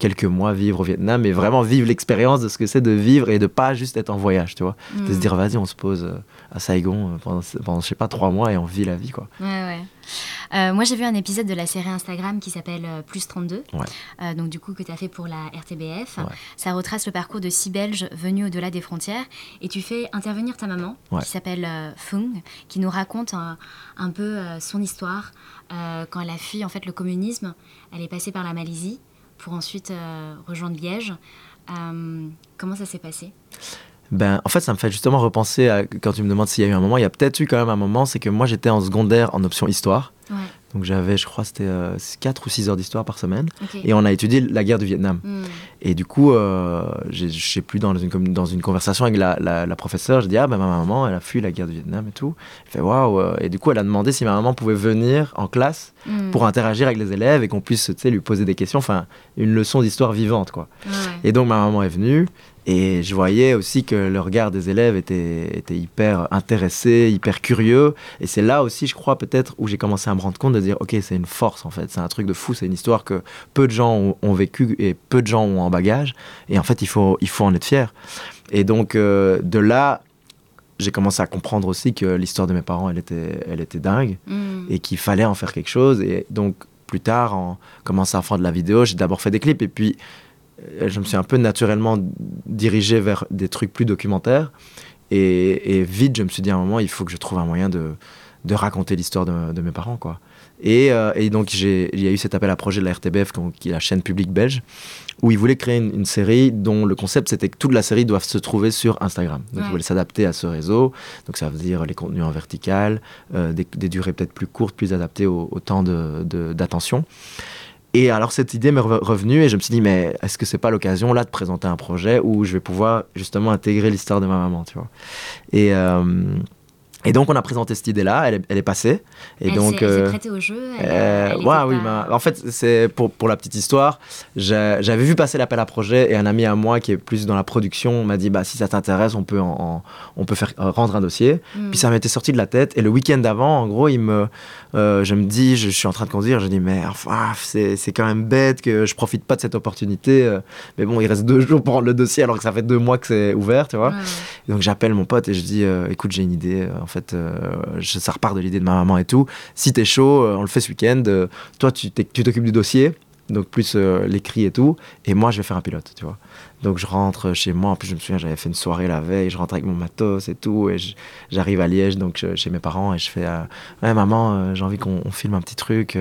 quelques mois vivre au Vietnam, et vraiment vivre l'expérience de ce que c'est de vivre et de pas juste être en voyage, tu vois. De se hmm. dire vas-y, on se pose à Saigon euh, pendant, pendant, je sais pas, trois mois et on vit la vie, quoi. Ouais, ouais. Euh, moi, j'ai vu un épisode de la série Instagram qui s'appelle euh, Plus 32, donc du coup, que tu as fait pour la RTBF. Ça retrace le parcours de six Belges venus au-delà des frontières et tu fais intervenir ta maman, qui s'appelle Fung, qui nous raconte un, peu son histoire. quand elle a fui en fait le communisme, elle est passée par la Malaisie pour ensuite rejoindre Liège. comment ça s'est passé? Ben, en fait, ça me fait justement repenser à quand tu me demandes s'il y a eu un moment. Il y a peut-être eu quand même un moment, c'est que moi j'étais en secondaire en option histoire. Donc j'avais, je crois, c'était 4 euh, ou 6 heures d'histoire par semaine. Et on a étudié la guerre du Vietnam. Hmm. Et du coup, euh, je sais plus, dans une, dans une conversation avec la, la, professeure, je dis Ah, ben ma maman, elle a fui la guerre du Vietnam et tout. Elle fait Waouh euh. Et du coup, elle a demandé si ma maman pouvait venir en classe hmm. pour interagir avec les élèves et qu'on puisse lui poser des questions. Enfin, une leçon d'histoire vivante, quoi. Et donc ma maman est venue. Et je voyais aussi que le regard des élèves était, était hyper intéressé, hyper curieux. Et c'est là aussi, je crois, peut-être, où j'ai commencé à me rendre compte de dire, OK, c'est une force, en fait. C'est un truc de fou. C'est une histoire que peu de gens ont, vécu et peu de gens ont en bagage. Et en fait, il faut, il faut en être fier. Et donc, euh, de là, j'ai commencé à comprendre aussi que l'histoire de mes parents, elle était, elle était dingue. Mm. Et qu'il fallait en faire quelque chose. Et donc, plus tard, en commençant à faire de la vidéo, j'ai d'abord fait des clips. Et puis, je me suis un peu naturellement dirigé vers des trucs plus documentaires. Et, vite, je me suis dit à un moment, il faut que je trouve un moyen de, de raconter l'histoire de, mes parents. quoi. Et, euh, et donc, il y a eu cet appel à projet de la RTBF, qui est la chaîne publique belge, où ils voulaient créer une, série dont le concept, c'était que toute la série doit se trouver sur Instagram. Donc, ils voulaient s'adapter à ce réseau. Donc, ça veut dire les contenus en vertical, euh, des, durées peut-être plus courtes, plus adaptées au, au temps d'attention. De, Et alors cette idée m'est revenue et je me suis dit, mais est-ce que c'est pas l'occasion là de présenter un projet où je vais pouvoir justement intégrer l'histoire de ma maman, tu vois? Et euh, et donc on a présenté cette idée-là, elle, est, passée. Et elle donc, s'est euh, prêtée au jeu. Euh, ouais, oui, en fait c'est pour, pour la petite histoire. J'avais vu passer l'appel à projet et un ami à moi qui est plus dans la production m'a dit bah si ça t'intéresse on peut en, on peut faire rendre un dossier. Hmm. Puis ça m'était sorti de la tête et le week-end d'avant en gros il me euh, je me dis je, suis en train de conduire je dis mais c'est quand même bête que je profite pas de cette opportunité. mais bon il reste deux jours pour rendre le dossier alors que ça fait deux mois que c'est ouvert tu vois. donc j'appelle mon pote et je dis écoute j'ai une idée en fait fait, euh, ça repart de l'idée de ma maman et tout. Si t'es chaud, euh, on le fait ce week-end. Euh, toi, tu t'occupes du dossier, donc plus l'écrit et tout, et moi, je vais faire un pilote, tu vois. Donc je rentre chez moi, en plus je me souviens, j'avais fait une soirée la veille, je rentre avec mon matos et tout, et j'arrive à Liège, donc chez mes parents, et je fais, ouais maman, j'ai envie qu'on filme un petit truc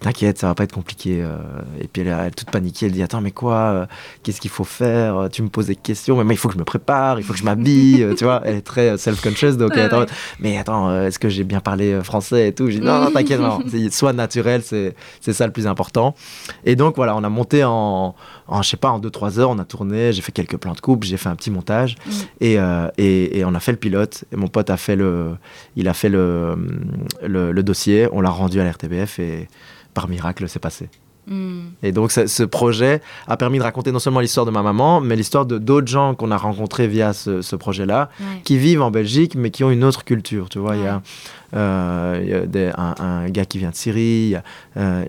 t'inquiète, ça va pas être compliqué. Euh. et puis elle, est toute paniquée, elle dit attends mais quoi, euh, qu'est-ce qu'il faut faire Tu me poses des questions, mais moi il faut que je me prépare, il faut que je m'habille, euh, tu vois. Elle est très self-conscious, donc attends, mais attends, est-ce que j'ai bien parlé français et tout? Je dis non, non t'inquiète, non, soit naturel, c'est ça le plus important. Et donc voilà, on a monté en, en je sais pas, en 2-3 heures, on a tourné, j'ai fait quelques plans de coupe, j'ai fait un petit montage mm. et, et, et, on a fait le pilote. Et mon pote a fait le, il a fait le, le, le dossier, on l'a rendu à l'RTBF et par miracle, c'est passé. Hmm. Et donc, ce projet a permis de raconter non seulement l'histoire de ma maman, mais l'histoire de d'autres gens qu'on a rencontrés via ce, projet-là, qui vivent en Belgique, mais qui ont une autre culture. Tu vois, il y a, euh, un, gars qui vient de Syrie, y a euh,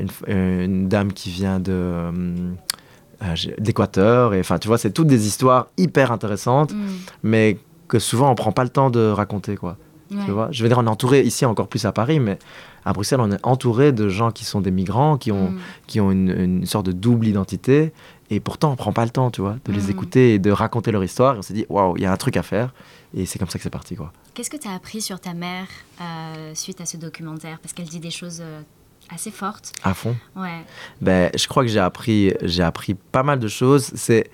une, dame qui vient de. Euh, d'Équateur, et enfin, tu vois, c'est toutes des histoires hyper intéressantes, hmm. mais que souvent on prend pas le temps de raconter, quoi. Tu vois? Je veux dire, on est entouré ici encore plus à Paris, mais à Bruxelles, on est entouré de gens qui sont des migrants, qui ont, mm. qui ont une, sorte de double identité. Et pourtant, on prend pas le temps, tu vois, de les mm. écouter et de raconter leur histoire. Et on s'est dit, waouh, il y a un truc à faire. Et c'est comme ça que c'est parti, quoi. Qu'est-ce que tu as appris sur ta mère euh, suite à ce documentaire? Parce qu'elle dit des choses euh, assez fortes. À fond Ouais. Ben, je crois que j'ai appris, j'ai appris pas mal de choses. C'est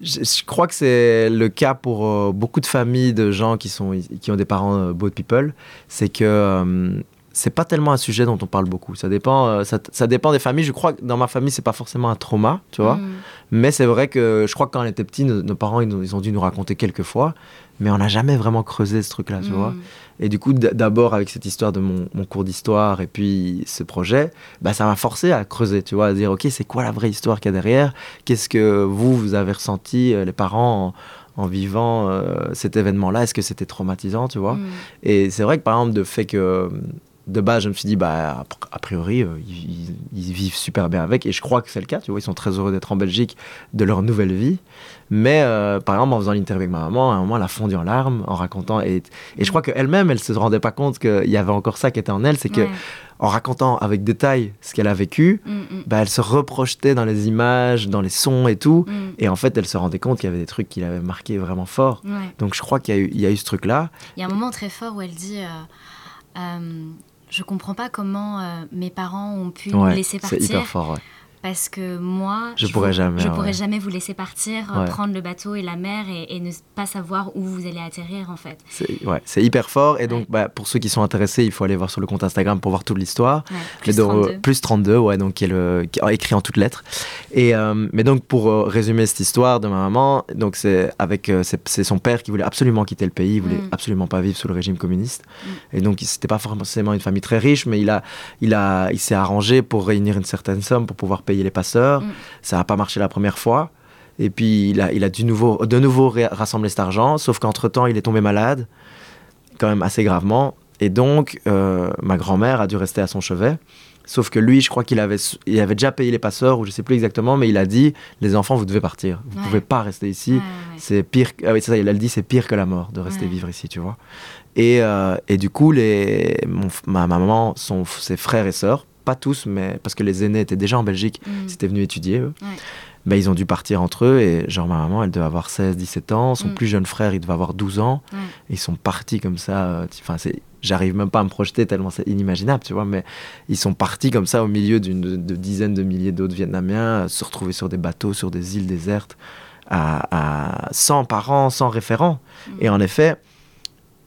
je, crois que c'est le cas pour euh, beaucoup de familles de gens qui, sont, qui ont des parents euh, boat people. C'est que euh, c'est pas tellement un sujet dont on parle beaucoup. Ça dépend, ça, ça, dépend des familles. Je crois que dans ma famille, c'est pas forcément un trauma, tu vois. Mm. Mais c'est vrai que je crois que quand on était petits, nos, parents, ils, ils, ont dû nous raconter quelques fois. Mais on n'a jamais vraiment creusé ce truc-là, tu mm. vois. Et du coup, d'abord avec cette histoire de mon, cours d'histoire et puis ce projet, bah, ça m'a forcé à creuser, tu vois, à dire, OK, c'est quoi la vraie histoire qu'il y a derrière? Qu'est-ce que vous, vous avez ressenti, euh, les parents, en, vivant euh, cet événement-là? Est-ce que c'était traumatisant, tu vois? Mm. Et c'est vrai que, par exemple, de fait que de base, je me suis dit, bah, a priori, euh, ils, ils, vivent super bien avec. Et je crois que c'est le cas. Tu vois, ils sont très heureux d'être en Belgique, de leur nouvelle vie. Mais euh, par exemple, en faisant l'interview avec ma maman, à un moment, elle a fondu en larmes en racontant. Et, et je crois qu'elle-même, elle se rendait pas compte qu'il y avait encore ça qui était en elle. C'est que en racontant avec détail ce qu'elle a vécu, mm, mm. bah, elle se reprojetait dans les images, dans les sons et tout. Mm. Et en fait, elle se rendait compte qu'il y avait des trucs qui l'avaient marqué vraiment fort. Donc je crois qu'il y, y, a eu ce truc-là. Il y a un moment très fort où elle dit. Euh, je comprends pas comment euh, mes parents ont pu me laisser partir. C'est hyper fort, ouais parce que moi, je, pourrais jamais, je pourrais jamais vous laisser partir, euh, prendre le bateau et la mer et, et, ne pas savoir où vous allez atterrir en fait. C'est ouais, hyper fort et donc bah, pour ceux qui sont intéressés, il faut aller voir sur le compte Instagram pour voir toute l'histoire. plus, 32. plus 32, ouais, donc qui est, le, qui est écrit en toutes lettres. Et euh, mais donc pour euh, résumer cette histoire de ma maman, donc c'est avec c'est son père qui voulait absolument quitter le pays, il voulait mm. absolument pas vivre sous le régime communiste. Mm. Et donc c'était pas forcément une famille très riche, mais il a il a il s'est arrangé pour réunir une certaine somme pour pouvoir payer les passeurs. Mm. Ça n'a pas marché la première fois. Et puis, il a, il a du nouveau, de nouveau rassemblé cet argent, sauf qu'entre-temps, il est tombé malade, quand même assez gravement. Et donc, euh, ma grand-mère a dû rester à son chevet. Sauf que lui, je crois qu'il avait, il avait déjà payé les passeurs, ou je sais plus exactement, mais il a dit les enfants, vous devez partir. Vous ne pouvez pas rester ici. c'est pire. Ah oui, ça, il a dit c'est pire que la mort de rester vivre ici, tu vois. Et, euh, et du coup, les, ma, maman, son, ses frères et sœurs, pas tous, mais parce que les aînés étaient déjà en Belgique, mm. ils étaient venus étudier, eux. Ben, ils ont dû partir entre eux et genre ma maman elle devait avoir 16 17 ans son mm. plus jeune frère il devait avoir 12 ans ils sont partis comme ça euh, enfin c'est j'arrive même pas à me projeter tellement c'est inimaginable tu vois mais ils sont partis comme ça au milieu d'une de, dizaines de milliers d'autres vietnamiens se retrouver sur des bateaux sur des îles désertes à, sans parents sans référents mm. et en effet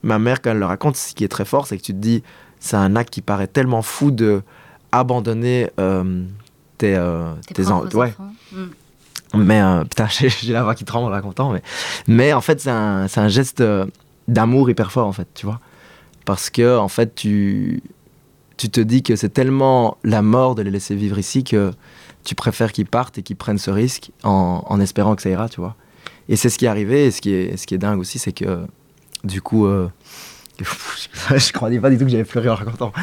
ma mère quand elle le raconte ce qui est très fort c'est que tu te dis c'est un acte qui paraît tellement fou de abandonner euh, tes, tes, ouais. Hmm. Mais putain, j'ai la voix qui tremble en racontant. Mais, mais en fait, c'est un, un, geste d'amour hyper fort, en fait, tu vois. Parce que, en fait, tu, tu te dis que c'est tellement la mort de les laisser vivre ici que tu préfères qu'ils partent et qu'ils prennent ce risque en, en, espérant que ça ira, tu vois. Et c'est ce qui est arrivé. Et ce qui est, ce qui est dingue aussi, c'est que du coup, euh, je croyais pas du tout que j'avais pleuré en racontant.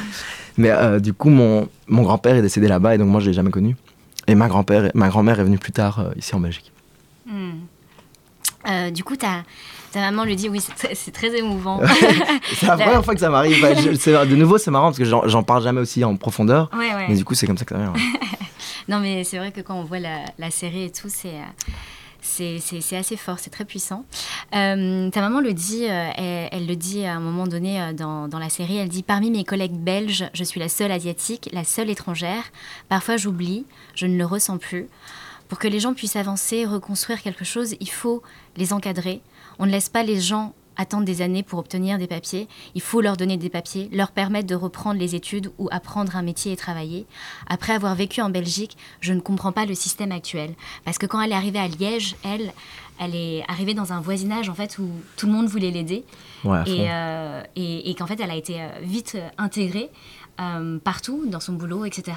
Mais euh, du coup, mon, mon grand-père est décédé là-bas et donc moi, je l'ai jamais connu. Et ma, grand-père, ma grand-mère est venue plus tard euh, ici en Belgique. Hmm. du coup, ta, ta maman lui dit oui, c'est très émouvant. c'est la première fois que ça m'arrive. de nouveau, c'est marrant parce que j'en parle jamais aussi en profondeur. Mais du coup, c'est comme ça que ça vient. non, mais c'est vrai que quand on voit la, la série et tout, c'est c'est assez fort, c'est très puissant. Euh, ta maman le dit, euh, elle, le dit à un moment donné euh, dans, dans, la série, elle dit Parmi mes collègues belges, je suis la seule asiatique, la seule étrangère. Parfois j'oublie, je ne le ressens plus. Pour que les gens puissent avancer, reconstruire quelque chose, il faut les encadrer. On ne laisse pas les gens attendre des années pour obtenir des papiers. Il faut leur donner des papiers, leur permettre de reprendre les études ou apprendre un métier et travailler. Après avoir vécu en Belgique, je ne comprends pas le système actuel. Parce que quand elle est arrivée à Liège, elle, elle est arrivée dans un voisinage en fait où tout le monde voulait l'aider. Euh, et, et, qu'en fait, elle a été euh, vite euh, intégrée. partout dans son boulot, etc.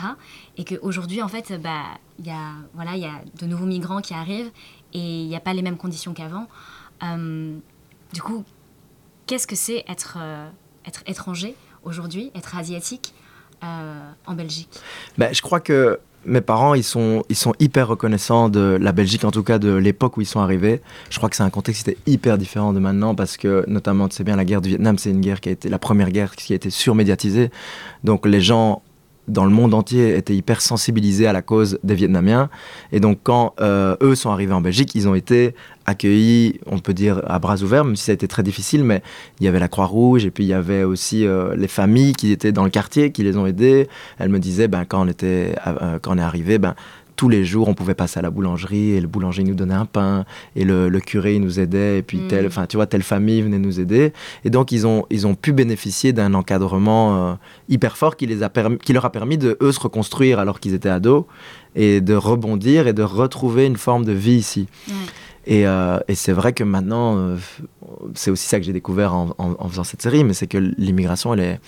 Et qu'aujourd'hui, en fait, bah, il y, a, voilà, y a de nouveaux migrants qui arrivent et il n'y a pas les mêmes conditions qu'avant. Du coup, qu'est-ce que c'est être, euh, être étranger aujourd'hui, être asiatique euh, en Belgique? Ben, Je crois que mes parents, ils sont, ils sont hyper reconnaissants de la Belgique, en tout cas de l'époque où ils sont arrivés. Je crois que c'est un contexte qui était hyper différent de maintenant parce que, notamment, tu sais bien, la guerre du Vietnam, c'est une guerre qui a été la première guerre qui a été surmédiatisée. Donc les gens dans le monde entier étaient hyper sensibilisés à la cause des Vietnamiens. Et donc, quand euh, eux sont arrivés en Belgique, ils ont été accueillis, on peut dire, à bras ouverts, même si ça a été très difficile. Mais il y avait la Croix-Rouge et puis il y avait aussi euh, les familles qui étaient dans le quartier, qui les ont aidés. Elle me disait, ben, quand, on était, euh, quand on est arrivé, ben, tous les jours, on pouvait passer à la boulangerie et le boulanger nous donnait un pain et le, curé nous aidait et puis mm. telle, enfin tu vois, telle famille venait nous aider. Et donc ils ont, ils ont pu bénéficier d'un encadrement euh, hyper fort qui, les a permis, qui leur a permis de eux se reconstruire alors qu'ils étaient ados et de rebondir et de retrouver une forme de vie ici. Et, euh, et c'est vrai que maintenant, euh, c'est aussi ça que j'ai découvert en, en, faisant cette série, mais c'est que l'immigration, elle est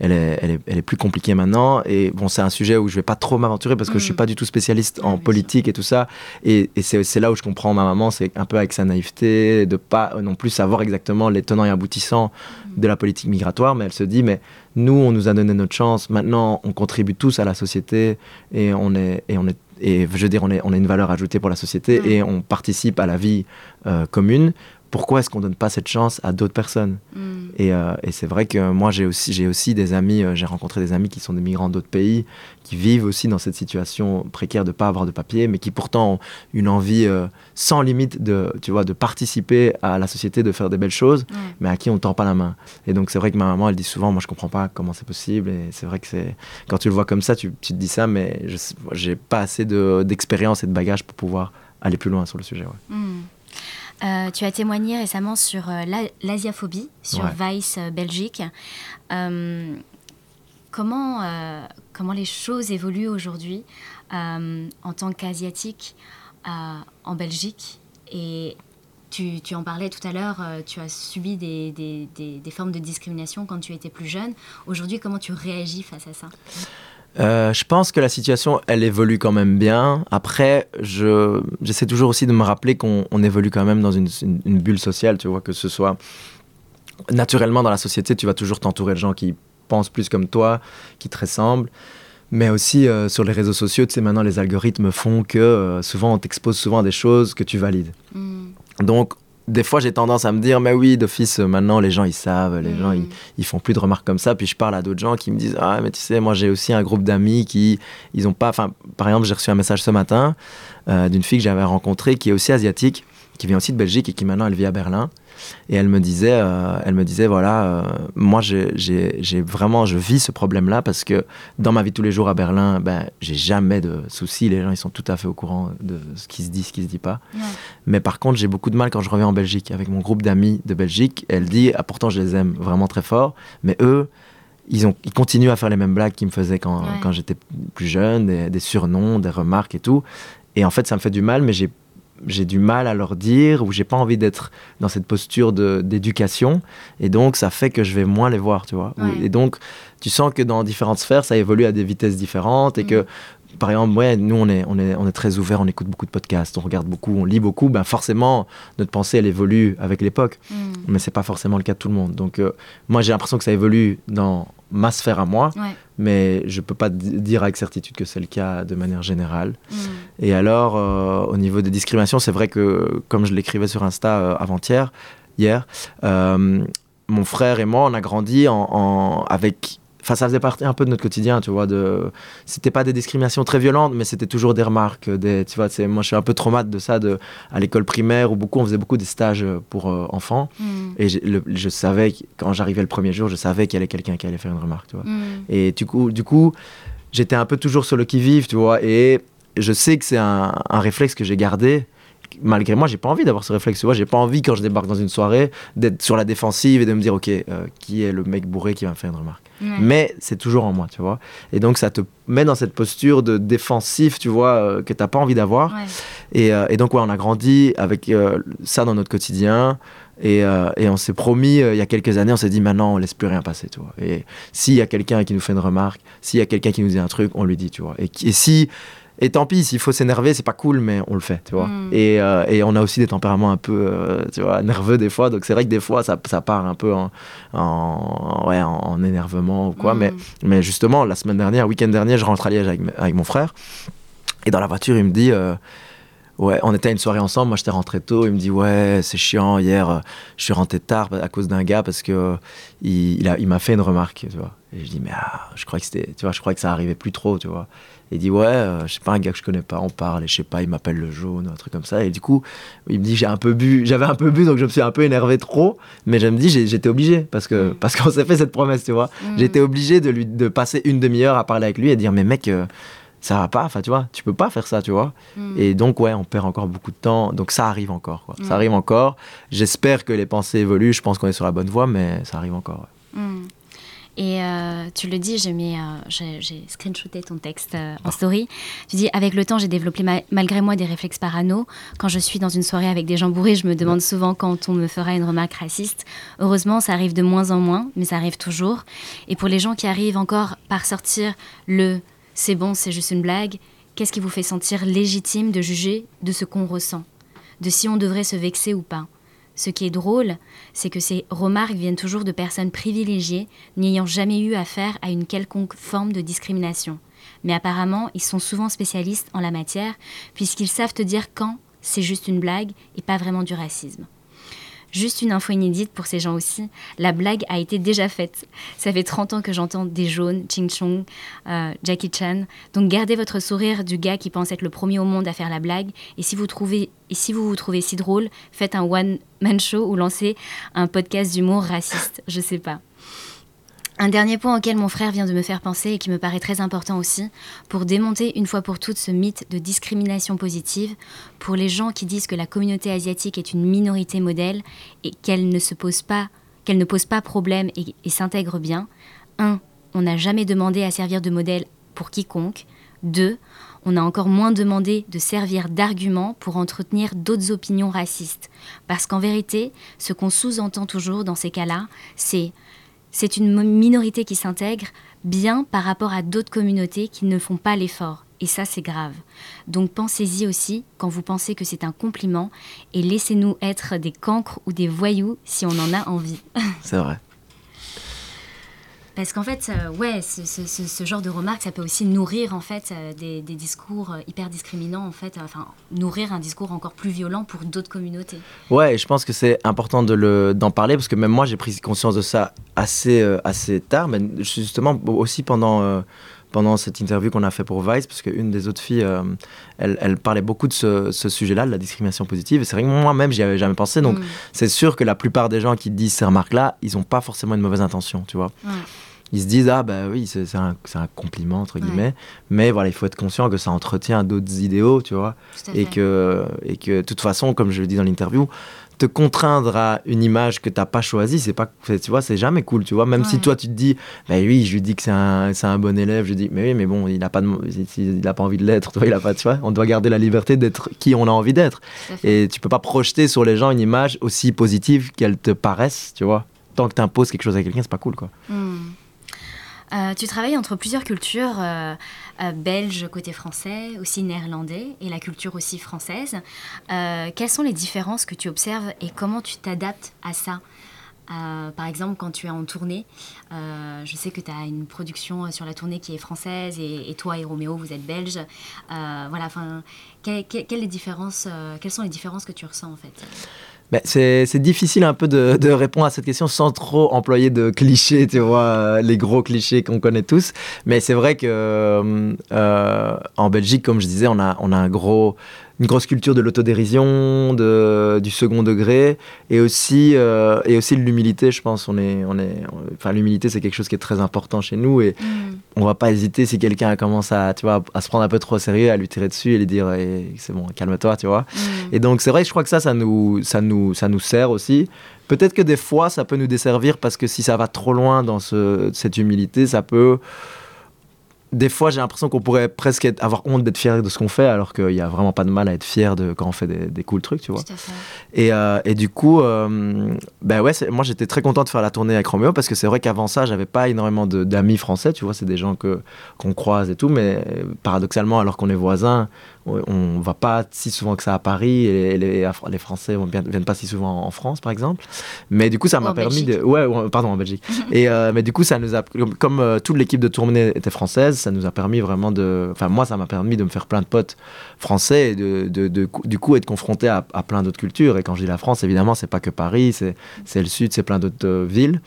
elle est, elle, est, elle est, plus compliquée maintenant. Et bon, c'est un sujet où je vais pas trop m'aventurer parce que je suis mm. pas du tout spécialiste en politique et tout ça. Et, et c'est là où je comprends ma maman, c'est un peu avec sa naïveté, de pas non plus savoir exactement les tenants et aboutissants de la politique migratoire. Mais elle se dit, mais nous, on nous a donné notre chance. Maintenant, on contribue tous à la société et on est, et on est et je veux dire, on, est, on une valeur ajoutée pour la société mm. et on participe à la vie euh, commune pourquoi est-ce qu'on donne pas cette chance à d'autres personnes mm. euh, et, c'est vrai que moi j'ai aussi j'ai aussi des amis euh, j'ai rencontré des amis qui sont des migrants d'autres pays qui vivent aussi dans cette situation précaire de pas avoir de papier mais qui pourtant ont une envie euh, sans limite de tu vois de participer à la société de faire des belles choses mais à qui on tend pas la main et donc c'est vrai que ma maman elle dit souvent moi je comprends pas comment c'est possible et c'est vrai que c'est quand tu le vois comme ça tu, tu te dis ça mais je j'ai pas assez d'expérience et de bagage pour pouvoir aller plus loin sur le sujet mm. Euh, tu as témoigné récemment sur euh, l'asiaphobie, sur Vice euh, Belgique. comment, comment les choses évoluent aujourd'hui en tant qu'asiatique en Belgique? Et tu, tu, en parlais tout à l'heure, tu as subi des, des, des, formes de discrimination quand tu étais plus jeune. Aujourd'hui, comment tu réagis face à ça? Euh, je pense que la situation, elle évolue quand même bien. Après, j'essaie toujours aussi de me rappeler qu'on évolue quand même dans une, bulle sociale, tu vois, que ce soit naturellement dans la société, tu vas toujours t'entourer de gens qui pensent plus comme toi, qui te ressemblent. Mais aussi euh, sur les réseaux sociaux, tu sais, maintenant les algorithmes font que euh, souvent on t'expose souvent à des choses que tu valides. Mm. Donc des fois, j'ai tendance à me dire, mais oui, d'office, maintenant, les gens, ils savent, les gens, ils, mm. ils, font plus de remarques comme ça. Puis je parle à d'autres gens qui me disent, ah, mais tu sais, moi, j'ai aussi un groupe d'amis qui, ils ont pas, enfin, par exemple, j'ai reçu un message ce matin euh, d'une fille que j'avais rencontrée qui est aussi asiatique, qui vient aussi de Belgique et qui maintenant, elle vit à Berlin. Et elle me disait, euh, elle me disait voilà, euh, moi j'ai vraiment, je vis ce problème-là parce que dans ma vie tous les jours à Berlin, ben, j'ai jamais de soucis. Les gens, ils sont tout à fait au courant de ce qui se dit, ce qui se dit pas. Mais par contre, j'ai beaucoup de mal quand je reviens en Belgique avec mon groupe d'amis de Belgique. Elle dit, ah, pourtant je les aime vraiment très fort, mais eux, ils, ont, ils continuent à faire les mêmes blagues qu'ils me faisaient quand, quand j'étais plus jeune, des, des, surnoms, des remarques et tout. Et en fait, ça me fait du mal, mais j'ai j'ai du mal à leur dire ou j'ai pas envie d'être dans cette posture d'éducation. Et donc ça fait que je vais moins les voir tu vois. Et donc tu sens que dans différentes sphères ça évolue à des vitesses différentes et que mm. Par exemple ouais nous on est on est on est très ouvert on écoute beaucoup de podcasts on regarde beaucoup on lit beaucoup ben forcément notre pensée elle évolue avec l'époque mm. mais c'est pas forcément le cas de tout le monde donc euh, moi j'ai l'impression que ça évolue dans ma sphère à moi, mais je peux pas dire avec certitude que c'est le cas de manière générale. Mm. Et alors, euh, au niveau des discriminations, c'est vrai que, comme je l'écrivais sur Insta euh, avant-hier, hier, mon frère et moi, on a grandi en avec Enfin, ça faisait partie un peu de notre quotidien, tu vois. De... C'était pas des discriminations très violentes, mais c'était toujours des remarques. Des, tu vois, moi, je suis un peu traumatisé de ça de, à l'école primaire où beaucoup, on faisait beaucoup des stages pour euh, enfants. Mm. Et je, savais, quand j'arrivais le premier jour, je savais qu'il y avait quelqu'un qui allait faire une remarque, tu vois. Mm. Et du coup, du coup j'étais un peu toujours sur le qui-vive, tu vois. Et je sais que c'est un, un réflexe que j'ai gardé malgré moi, j'ai pas envie d'avoir ce réflexe. J'ai pas envie, quand je débarque dans une soirée, d'être sur la défensive et de me dire, OK, euh, qui est le mec bourré qui va me faire une remarque? Mais c'est toujours en moi, tu vois. Et donc, ça te met dans cette posture de défensif, tu vois, euh, que t'as pas envie d'avoir. Et, euh, et, donc, ouais, on a grandi avec ça dans notre quotidien. Et, et, on s'est promis, il y a quelques années, on s'est dit maintenant on laisse plus rien passer, tu vois. Et s'il y a quelqu'un qui nous fait une remarque, s'il y a quelqu'un qui nous dit un truc, on lui dit, tu vois. Et, et si et tant pis, s'il faut s'énerver, c'est pas cool, mais on le fait, tu vois. Hmm. Et, euh, et, on a aussi des tempéraments un peu, euh, tu vois, nerveux des fois. Donc c'est vrai que des fois, ça, ça part un peu en, en, ouais, en énervement ou quoi. Hmm. Mais, mais justement, la semaine dernière, week-end dernier, je rentre à Liège avec, avec, mon frère. Et dans la voiture, il me dit... Euh, ouais, on était à une soirée ensemble, moi j'étais rentré tôt, il me dit ouais, c'est chiant, hier je suis rentré tard à cause d'un gars parce que il, il m'a fait une remarque, tu vois. Et je dis mais ah, je crois que c'était, tu vois, je crois que ça arrivait plus trop, tu vois. Il dit ouais, euh, je sais pas un gars que je connais pas, on parle et je sais pas, il m'appelle le jaune, un truc comme ça. Et du coup, il me dit j'ai un peu bu, j'avais un peu bu donc je me suis un peu énervé trop, mais je me dis j'étais obligé parce que mm. parce qu'on s'est fait cette promesse, tu vois. Mm. J'étais obligé de lui de passer une demi-heure à parler avec lui et dire mais mec euh, ça va pas, enfin tu vois, tu peux pas faire ça, tu vois. Mm. Et donc ouais, on perd encore beaucoup de temps, donc ça arrive encore, quoi. Ça arrive encore. J'espère que les pensées évoluent, je pense qu'on est sur la bonne voie, mais ça arrive encore. Et euh, tu le dis, j'ai, euh, j'ai, screenshoté ton texte euh, en story. Tu dis Avec le temps, j'ai développé malgré moi des réflexes parano. Quand je suis dans une soirée avec des gens bourrés, je me demande souvent quand on me fera une remarque raciste. Heureusement, ça arrive de moins en moins, mais ça arrive toujours. Et pour les gens qui arrivent encore par sortir le c'est bon, c'est juste une blague, qu'est-ce qui vous fait sentir légitime de juger de ce qu'on ressent? De si on devrait se vexer ou pas? Ce qui est drôle, c'est que ces remarques viennent toujours de personnes privilégiées n'ayant jamais eu affaire à une quelconque forme de discrimination. Mais apparemment, ils sont souvent spécialistes en la matière, puisqu'ils savent te dire quand c'est juste une blague et pas vraiment du racisme. Juste une info inédite pour ces gens aussi, la blague a été déjà faite. Ça fait 30 ans que j'entends des jaunes, Ching Chong, euh, Jackie Chan. Donc gardez votre sourire du gars qui pense être le premier au monde à faire la blague. Et si vous, trouvez, et si vous vous trouvez si drôle, faites un one-man show ou lancez un podcast d'humour raciste. Je sais pas. Un dernier point auquel mon frère vient de me faire penser et qui me paraît très important aussi, pour démonter une fois pour toutes ce mythe de discrimination positive, pour les gens qui disent que la communauté asiatique est une minorité modèle et qu'elle ne se pose pas, qu'elle ne pose pas problème et, s'intègre bien. 1. On n'a jamais demandé à servir de modèle pour quiconque. 2. On a encore moins demandé de servir d'argument pour entretenir d'autres opinions racistes. Parce qu'en vérité, ce qu'on sous-entend toujours dans ces cas-là, c'est c'est une minorité qui s'intègre bien par rapport à d'autres communautés qui ne font pas l'effort. Et ça, c'est grave. Donc pensez-y aussi quand vous pensez que c'est un compliment et laissez-nous être des cancres ou des voyous si on en a envie. C'est vrai. Parce qu'en fait, euh, ouais, ce, genre de remarques, ça peut aussi nourrir en fait euh, des, discours euh, hyper discriminants, en fait, enfin nourrir un discours encore plus violent pour d'autres communautés. Ouais, je pense que c'est important de le, d'en parler parce que même moi, j'ai pris conscience de ça assez, assez tard, mais justement aussi pendant pendant cette interview qu'on a fait pour Vice, parce qu'une des autres filles, elle, elle, parlait beaucoup de ce, sujet-là, de la discrimination positive. Et c'est vrai que moi-même, j'y avais jamais pensé. Donc, mm. c'est sûr que la plupart des gens qui disent ces remarques-là, ils n'ont pas forcément une mauvaise intention, tu vois. Ils se disent ah bah oui c'est un, un, compliment entre guillemets. Mais voilà il faut être conscient que ça entretient d'autres idéaux tu vois. Et que et que de toute façon comme je le dis dans l'interview te contraindre à une image que t'as pas choisie c'est pas tu vois c'est jamais cool tu vois. Même si toi tu te dis bah oui je lui dis que c'est un, un, bon élève je dis mais oui mais bon il a pas de, il, a pas envie de l'être il a pas tu vois. On doit garder la liberté d'être qui on a envie d'être. Et tu peux pas projeter sur les gens une image aussi positive qu'elle te paraisse tu vois. Tant que tu imposes quelque chose à quelqu'un c'est pas cool quoi. Hmm. Euh, tu travailles entre plusieurs cultures, euh, euh, belges côté français, aussi néerlandais, et la culture aussi française. quelles sont les différences que tu observes et comment tu t'adaptes à ça? Par exemple, quand tu es en tournée, je sais que tu as une production sur la tournée qui est française et, toi et Roméo, vous êtes belges. voilà, quelles, les quelles sont les différences que tu ressens en fait? C'est difficile un peu de, répondre à cette question sans trop employer de clichés, tu vois, euh, les gros clichés qu'on connaît tous. Mais c'est vrai que euh, euh, en Belgique, comme je disais, on a, on a un gros une grosse culture de l'autodérision, du second degré, et aussi, euh, et aussi de l'humilité, je pense. On est, on est, enfin, l'humilité, c'est quelque chose qui est très important chez nous, et mm. on va pas hésiter si quelqu'un commence à, tu vois, à se prendre un peu trop au sérieux, à lui tirer dessus et lui dire, eh, c'est bon, calme-toi, tu vois. Mm. Et donc, c'est vrai, je crois que ça, ça nous, ça nous, ça nous sert aussi. Peut-être que des fois, ça peut nous desservir parce que si ça va trop loin dans ce, cette humilité, ça peut des fois, j'ai l'impression qu'on pourrait presque avoir honte d'être fier de ce qu'on fait, alors qu'il n'y a vraiment pas de mal à être fier de quand on fait des, des cool trucs, tu vois. Et, euh, et, du coup, euh, ben ouais, moi j'étais très content de faire la tournée avec Roméo parce que c'est vrai qu'avant ça, j'avais pas énormément d'amis français, tu vois, c'est des gens que qu'on croise et tout, mais paradoxalement, alors qu'on est voisins, on va pas si souvent que ça à Paris et les, les Français ne viennent pas si souvent en France par exemple. Mais du coup ça m'a permis de ouais pardon en Belgique. Et euh, mais du coup ça nous a comme, euh, toute l'équipe de tournée était française ça nous a permis vraiment de enfin moi ça m'a permis de me faire plein de potes français et de, de, du coup être confronté à, plein d'autres cultures. Et quand je dis la France évidemment c'est pas que Paris c'est le sud c'est plein d'autres euh, villes.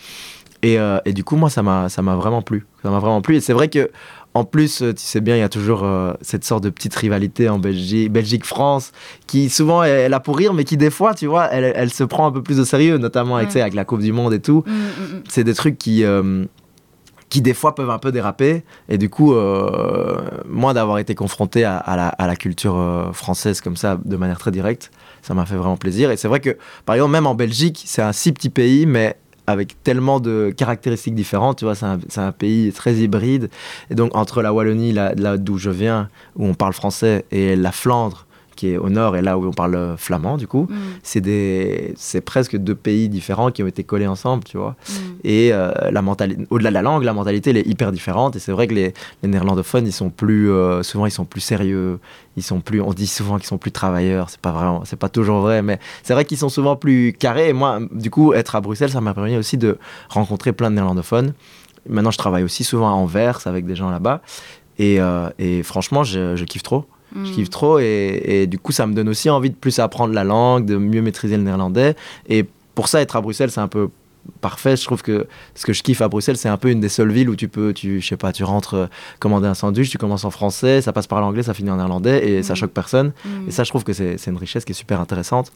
Et, et, du coup moi ça m'a ça m'a vraiment plu. Ça m'a vraiment plu. Et c'est vrai que en plus, euh, tu sais bien, il y a toujours euh, cette sorte de petite rivalité en Belgique, Belgique-France, qui souvent est là pour rire, mais qui des fois, tu vois, elle, se prend un peu plus au sérieux, notamment avec, avec la Coupe du Monde et tout. Mm, mm, mm. C'est des trucs qui, euh, qui des fois peuvent un peu déraper. Et du coup, moi, d'avoir été confronté à, la, à, la, culture française comme ça, de manière très directe, ça m'a fait vraiment plaisir. Et c'est vrai que, par exemple, même en Belgique, c'est un si petit pays, mais avec tellement de caractéristiques différentes. Tu vois, c'est un, pays très hybride. Et donc, entre la Wallonie, là, d'où je viens, où on parle français, et la Flandre, qui est au nord et là où on parle flamand du coup mm. c'est des c'est presque deux pays différents qui ont été collés ensemble tu vois. Mm. et euh, la mentalité au-delà de la langue la mentalité elle est hyper différente. Et c'est vrai que les, les, néerlandophones ils sont plus euh, souvent ils sont plus sérieux. Ils sont plus on dit souvent qu'ils sont plus travailleurs. C'est pas vraiment c'est pas toujours vrai mais c'est vrai qu'ils sont souvent plus carrés. Et moi du coup être à Bruxelles ça m'a permis aussi de rencontrer plein de néerlandophones. Maintenant je travaille aussi souvent à Anvers avec des gens là-bas. Et, euh, et franchement je, je kiffe trop je kiffe trop et, du coup, ça me donne aussi envie de plus apprendre la langue, de mieux maîtriser le néerlandais. Et pour ça, être à Bruxelles, c'est un peu parfait. Je trouve que ce que je kiffe à Bruxelles, c'est un peu une des seules villes où tu peux, tu, je sais pas, tu rentres euh, commander un sandwich, tu commences en français, ça passe par l'anglais, ça finit en néerlandais et ça mm. choque personne. Mm. Et ça, je trouve que c'est une richesse qui est super intéressante.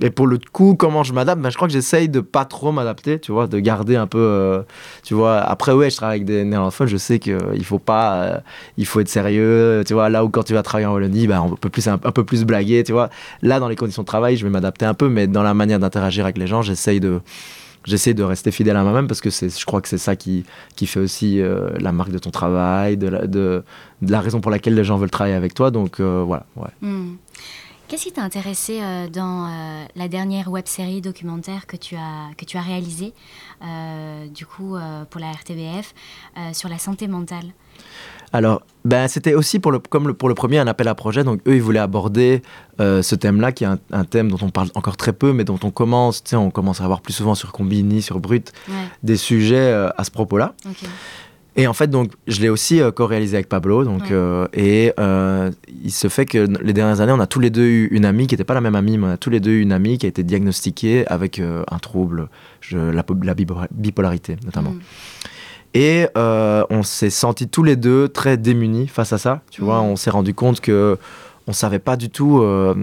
Et pour le coup, comment je m'adapte? Ben, Je crois que j'essaye de pas trop m'adapter, tu vois, de garder un peu, euh, tu vois. Après, ouais, je travaille avec des néerlandophones, je sais qu'il euh, faut pas, il faut être sérieux, tu vois. Là où quand tu vas travailler en Wallonie, ben, on peut plus, un, un peu plus blaguer, tu vois. Là, dans les conditions de travail, je vais m'adapter un peu, mais dans la manière d'interagir avec les gens, j'essaye de j'essaie de rester fidèle à moi-même parce que je crois que c'est ça qui, qui fait aussi euh, la marque de ton travail, de la, raison pour laquelle les gens veulent travailler avec toi. Donc euh, voilà. Hmm. Qu'est-ce qui t'a intéressé euh, dans la dernière web série documentaire que tu as, que tu as réalisée, du coup, pour la RTBF, sur la santé mentale? Alors, ben, c'était aussi pour le, comme pour le premier un appel à projet. Donc, eux, ils voulaient aborder euh, ce thème-là, qui est un, thème dont on parle encore très peu, mais dont on commence, on commence à avoir plus souvent sur Combini, sur Brut, des sujets euh, à ce propos-là. Et en fait, donc, je l'ai aussi euh, co-réalisé avec Pablo. Donc, et il se fait que les dernières années, on a tous les deux eu une amie qui n'était pas la même amie, mais on a tous les deux eu une amie qui a été diagnostiquée avec un trouble, je, la, bipolarité notamment. Mm. Et euh, on s'est sentis tous les deux très démunis face à ça. Tu vois, mm. on s'est rendu compte que on savait pas du tout euh,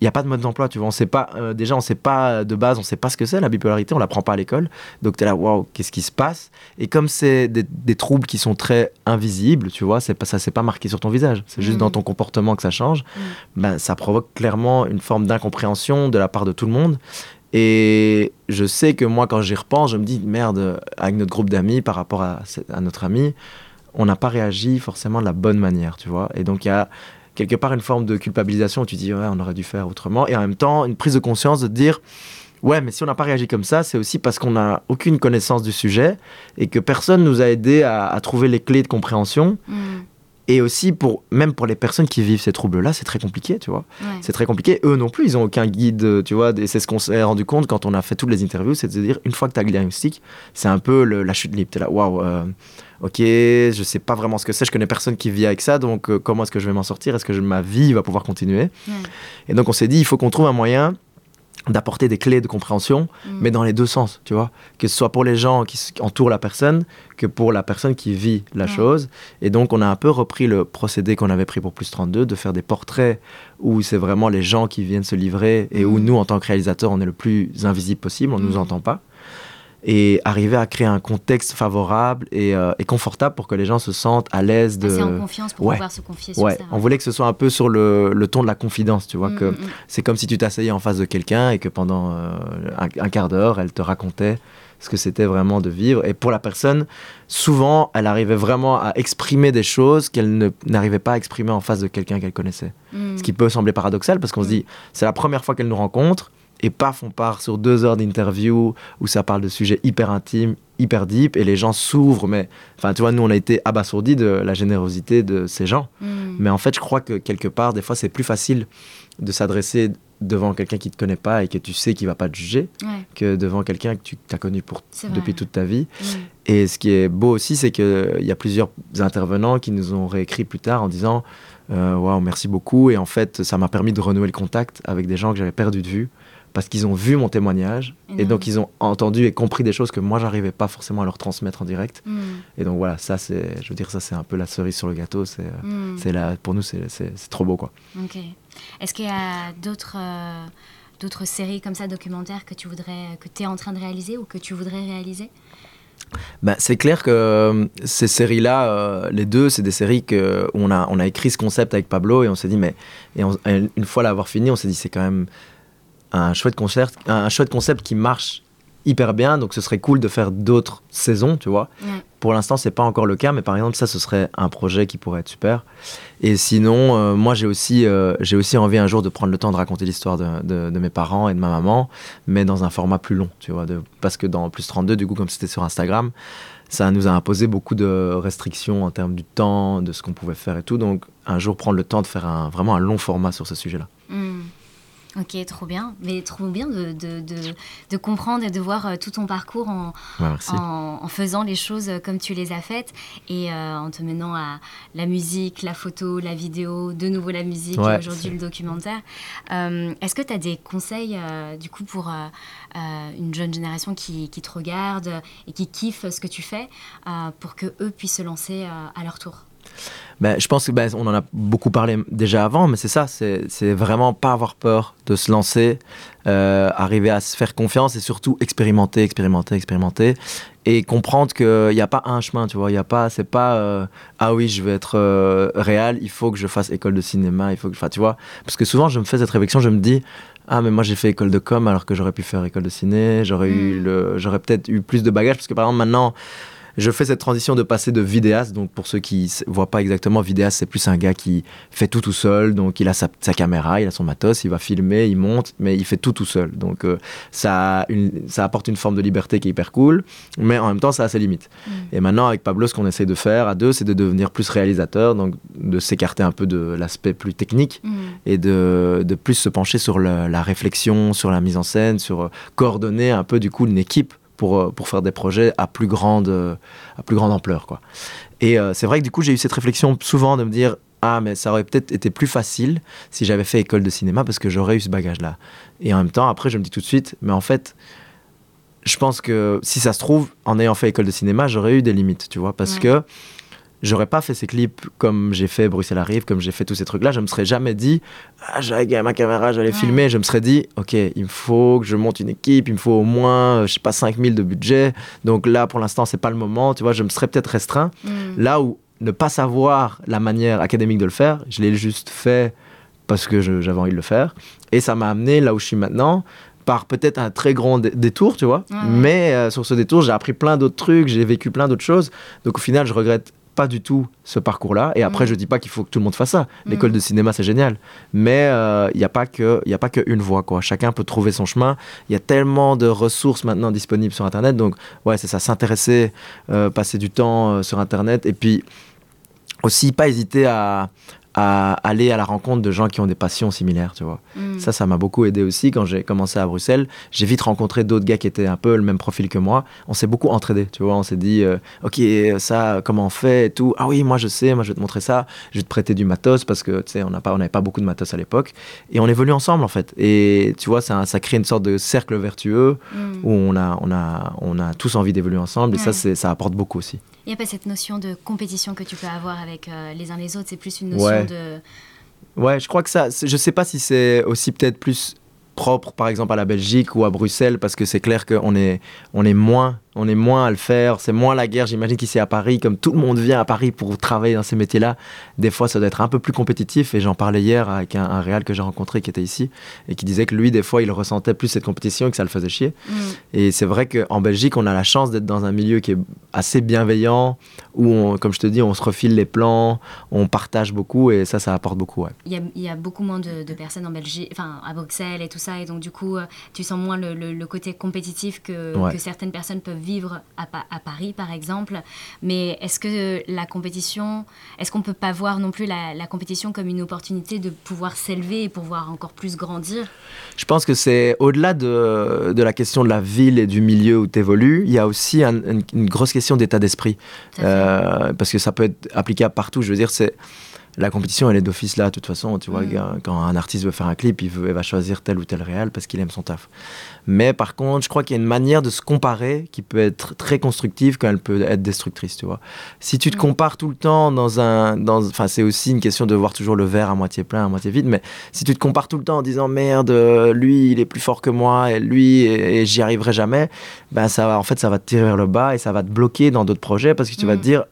il n'y a pas de mode d'emploi, tu vois. On sait pas, euh, déjà, on sait pas de base, on sait pas ce que c'est la bipolarité, on l'apprend pas à l'école. Donc tu es là, waouh, qu'est-ce qui se passe? Et comme c'est des, troubles qui sont très invisibles, tu vois, pas, ça c'est pas marqué sur ton visage, c'est juste dans mm. ton comportement que ça change, mm. ben, ça provoque clairement une forme d'incompréhension de la part de tout le monde. Et je sais que moi, quand j'y repense, je me dis, merde, avec notre groupe d'amis, par rapport à, notre ami, on n'a pas réagi forcément de la bonne manière, tu vois. Et donc il y a quelque part une forme de culpabilisation où tu dis ouais on aurait dû faire autrement et en même temps une prise de conscience de dire ouais mais si on n'a pas réagi comme ça c'est aussi parce qu'on n'a aucune connaissance du sujet et que personne nous a aidé à, trouver les clés de compréhension mm. Et aussi pour même pour les personnes qui vivent ces troubles là c'est très compliqué tu vois. C'est très compliqué. Eux non plus ils ont aucun guide tu vois. Et c'est ce qu'on s'est rendu compte quand on a fait toutes les interviews c'est de se dire une fois que tu as le diagnostic c'est un peu la chute libre. Es là waouh euh, ok, je sais pas vraiment ce que c'est, je connais personne qui vit avec ça, donc euh, comment est-ce que je vais m'en sortir? Est-ce que ma vie va pouvoir continuer? Et donc on s'est dit, il faut qu'on trouve un moyen d'apporter des clés de compréhension, mm. mais dans les deux sens, tu vois, que ce soit pour les gens qui entourent la personne, que pour la personne qui vit la chose. Et donc on a un peu repris le procédé qu'on avait pris pour Plus 32, de faire des portraits où c'est vraiment les gens qui viennent se livrer et où mm. nous, en tant que réalisateurs, on est le plus invisible possible, on ne nous mm. entend pas et arriver à créer un contexte favorable et, euh, confortable pour que les gens se sentent à l'aise de. en confiance pour pouvoir se confier sur ouais. ça. On voulait que ce soit un peu sur le, le ton de la confidence, tu vois, mm, que mm, mm. c'est comme si tu t'asseyais en face de quelqu'un et que pendant euh, un, quart d'heure, elle te racontait ce que c'était vraiment de vivre. Et pour la personne, souvent, elle arrivait vraiment à exprimer des choses qu'elle n'arrivait pas à exprimer en face de quelqu'un qu'elle connaissait. Ce qui peut sembler paradoxal parce qu'on se dit, c'est la première fois qu'elle nous rencontre et paf, on part sur deux heures d'interview où ça parle de sujets hyper intimes, hyper deep, et les gens s'ouvrent. Mais, enfin, tu vois, nous, on a été abasourdis de la générosité de ces gens. Hmm. Mais en fait, je crois que quelque part, des fois, c'est plus facile de s'adresser devant quelqu'un qui te connaît pas et que tu sais qu'il va pas te juger que devant quelqu'un que tu as connu pour, depuis toute ta vie. Hmm. Et ce qui est beau aussi, c'est qu'il y a plusieurs intervenants qui nous ont réécrit plus tard en disant euh, Waouh, merci beaucoup. Et en fait, ça m'a permis de renouer le contact avec des gens que j'avais perdu de vue parce qu'ils ont vu mon témoignage et, donc ils ont entendu et compris des choses que moi j'arrivais pas forcément à leur transmettre en direct. Hmm. Et donc voilà, ça c'est, je veux dire, ça c'est un peu la cerise sur le gâteau. C'est, euh, hmm. c'est là, pour nous c'est, trop beau quoi. Ok. Est-ce qu'il y a d'autres euh, d'autres séries comme ça documentaires que tu voudrais, que tu es en train de réaliser ou que tu voudrais réaliser? Ben, c'est clair que euh, ces séries-là, les deux, c'est des séries que, où on a, on a écrit ce concept avec Pablo et on s'est dit, mais et une fois l'avoir fini, on s'est dit, c'est quand même un chouette concert, un chouette concept qui marche hyper bien. Donc ce serait cool de faire d'autres saisons, tu vois. Pour l'instant, c'est pas encore le cas, mais par exemple, ça, ce serait un projet qui pourrait être super. Et sinon, euh, moi, j'ai aussi, euh, j'ai aussi envie un jour de prendre le temps de raconter l'histoire de, de, mes parents et de ma maman, mais dans un format plus long, tu vois. De, parce que dans Plus 32, du coup, comme c'était sur Instagram, ça nous a imposé beaucoup de restrictions en termes du temps, de ce qu'on pouvait faire et tout. Donc, un jour, prendre le temps de faire un, vraiment un long format sur ce sujet-là. Hmm. Ok, trop bien. Mais trop bien de, de, de, comprendre et de voir euh, tout ton parcours en, en, faisant les choses comme tu les as faites et euh, en te menant à la musique, la photo, la vidéo, de nouveau la musique et aujourd'hui le documentaire. Euh, est-ce que tu as des conseils du coup pour une jeune génération qui, qui, te regarde et qui kiffe ce que tu fais pour que eux puissent se lancer à leur tour? Ben, je pense que ben, on en a beaucoup parlé déjà avant, mais c'est ça, c'est vraiment pas avoir peur de se lancer, euh, arriver à se faire confiance et surtout expérimenter, expérimenter, expérimenter et comprendre qu'il n'y a pas un chemin, tu vois, il y a pas, c'est pas euh, ah oui, je vais être euh, réel, il faut que je fasse école de cinéma, il faut que, enfin, tu vois, parce que souvent je me fais cette réflexion, je me dis ah mais moi j'ai fait école de com alors que j'aurais pu faire école de ciné, j'aurais eu hmm. le, j'aurais peut-être eu plus de bagages parce que par exemple maintenant je fais cette transition de passer de vidéaste. Donc, pour ceux qui ne voient pas exactement, vidéaste, c'est plus un gars qui fait tout tout seul. Donc, il a sa, caméra, il a son matos, il va filmer, il monte, mais il fait tout tout seul. Donc, euh, ça, ça apporte une forme de liberté qui est hyper cool, mais en même temps, ça a ses limites. Mm. Et maintenant, avec Pablo, ce qu'on essaie de faire à deux, c'est de devenir plus réalisateur, donc de s'écarter un peu de l'aspect plus technique mm. et de, de, plus se pencher sur la réflexion, sur la mise en scène, sur euh, coordonner un peu du coup une équipe pour, euh, pour faire des projets à plus grande, à plus grande ampleur. Quoi. Et euh, c'est vrai que du coup, j'ai eu cette réflexion souvent de me dire Ah, mais ça aurait peut-être été plus facile si j'avais fait école de cinéma parce que j'aurais eu ce bagage-là. Et en même temps, après, je me dis tout de suite Mais en fait, je pense que si ça se trouve, en ayant fait école de cinéma, j'aurais eu des limites, tu vois, parce que j'aurais pas fait ces clips comme j'ai fait Bruxelles arrive, comme j'ai fait tous ces trucs-là. Je me serais jamais dit, ah, j'avais ma caméra, j'allais filmer. Je me serais dit, ok, il me faut que je monte une équipe, il me faut au moins, je sais pas, 5000 de budget. Donc là, pour l'instant, c'est pas le moment. Tu vois, je me serais peut-être restreint. Mm. Là où ne pas savoir la manière académique de le faire, je l'ai juste fait parce que j'avais envie de le faire. Et ça m'a amené là où je suis maintenant par peut-être un très grand détour, tu vois. Mais euh, sur ce détour, j'ai appris plein d'autres trucs, j'ai vécu plein d'autres choses. Donc au final, je regrette pas du tout ce parcours-là. Et après, mm. je dis pas qu'il faut que tout le monde fasse ça. Mm. L'école de cinéma, c'est génial. Mais il euh, n'y a pas que il a pas qu'une voie quoi. Chacun peut trouver son chemin. Il y a tellement de ressources maintenant disponibles sur Internet. Donc ouais, c'est ça. S'intéresser, euh, passer du temps euh, sur Internet, et puis aussi pas hésiter à à aller à la rencontre de gens qui ont des passions similaires, tu vois. Mm. Ça, ça m'a beaucoup aidé aussi quand j'ai commencé à Bruxelles. J'ai vite rencontré d'autres gars qui étaient un peu le même profil que moi. On s'est beaucoup entraidé, tu vois. On s'est dit, euh, ok, ça, comment on fait et tout. Ah oui, moi je sais, moi je vais te montrer ça. Je vais te prêter du matos parce que, tu sais, on n'avait pas beaucoup de matos à l'époque. Et on évolue ensemble, en fait. Et tu vois, ça, ça crée une sorte de cercle vertueux mm. où on a, on, a, on a tous envie d'évoluer ensemble. Et ça, ça apporte beaucoup aussi. Il n'y a pas cette notion de compétition que tu peux avoir avec euh, les uns les autres, c'est plus une notion de... Ouais, je crois que ça, je sais pas si c'est aussi peut-être plus propre par exemple à la Belgique ou à Bruxelles parce que c'est clair qu'on est, on est moins on est moins à le faire, c'est moins la guerre. J'imagine qu'ici à Paris, comme tout le monde vient à Paris pour travailler dans ces métiers-là, des fois ça doit être un peu plus compétitif. Et j'en parlais hier avec un, un réal que j'ai rencontré qui était ici et qui disait que lui, des fois, il ressentait plus cette compétition et que ça le faisait chier. Mm. Et c'est vrai qu'en Belgique, on a la chance d'être dans un milieu qui est assez bienveillant, où, comme je te dis, on se refile les plans, on partage beaucoup et ça, ça apporte beaucoup. Il, y a, beaucoup moins de, personnes en Belgique, enfin à Bruxelles et tout ça, et donc du coup, euh, tu sens moins le, côté compétitif que, que certaines personnes peuvent vivre à, à Paris, par exemple. Mais est-ce que la compétition, est-ce qu'on ne peut pas voir non plus la, compétition comme une opportunité de pouvoir s'élever et pouvoir encore plus grandir? Je pense que c'est au-delà de, de, la question de la ville et du milieu où tu évolues, il y a aussi une, grosse question d'état d'esprit. Euh, parce que ça peut être applicable partout. Je veux dire, c'est la compétition, elle est d'office là, de toute façon. Tu vois, mm. quand un artiste veut faire un clip, il, veut, il va choisir tel ou tel réel parce qu'il aime son taf. Mais par contre, je crois qu'il y a une manière de se comparer qui peut être très constructive quand elle peut être destructrice, tu vois. Si tu te mm. compares tout le temps dans un... Enfin, c'est aussi une question de voir toujours le verre à moitié plein, à moitié vide, mais si tu te compares tout le temps en disant « Merde, lui, il est plus fort que moi, et lui, et, j'y arriverai jamais », ben ça va, en fait, ça va te tirer vers le bas et ça va te bloquer dans d'autres projets parce que tu vas te mm. dire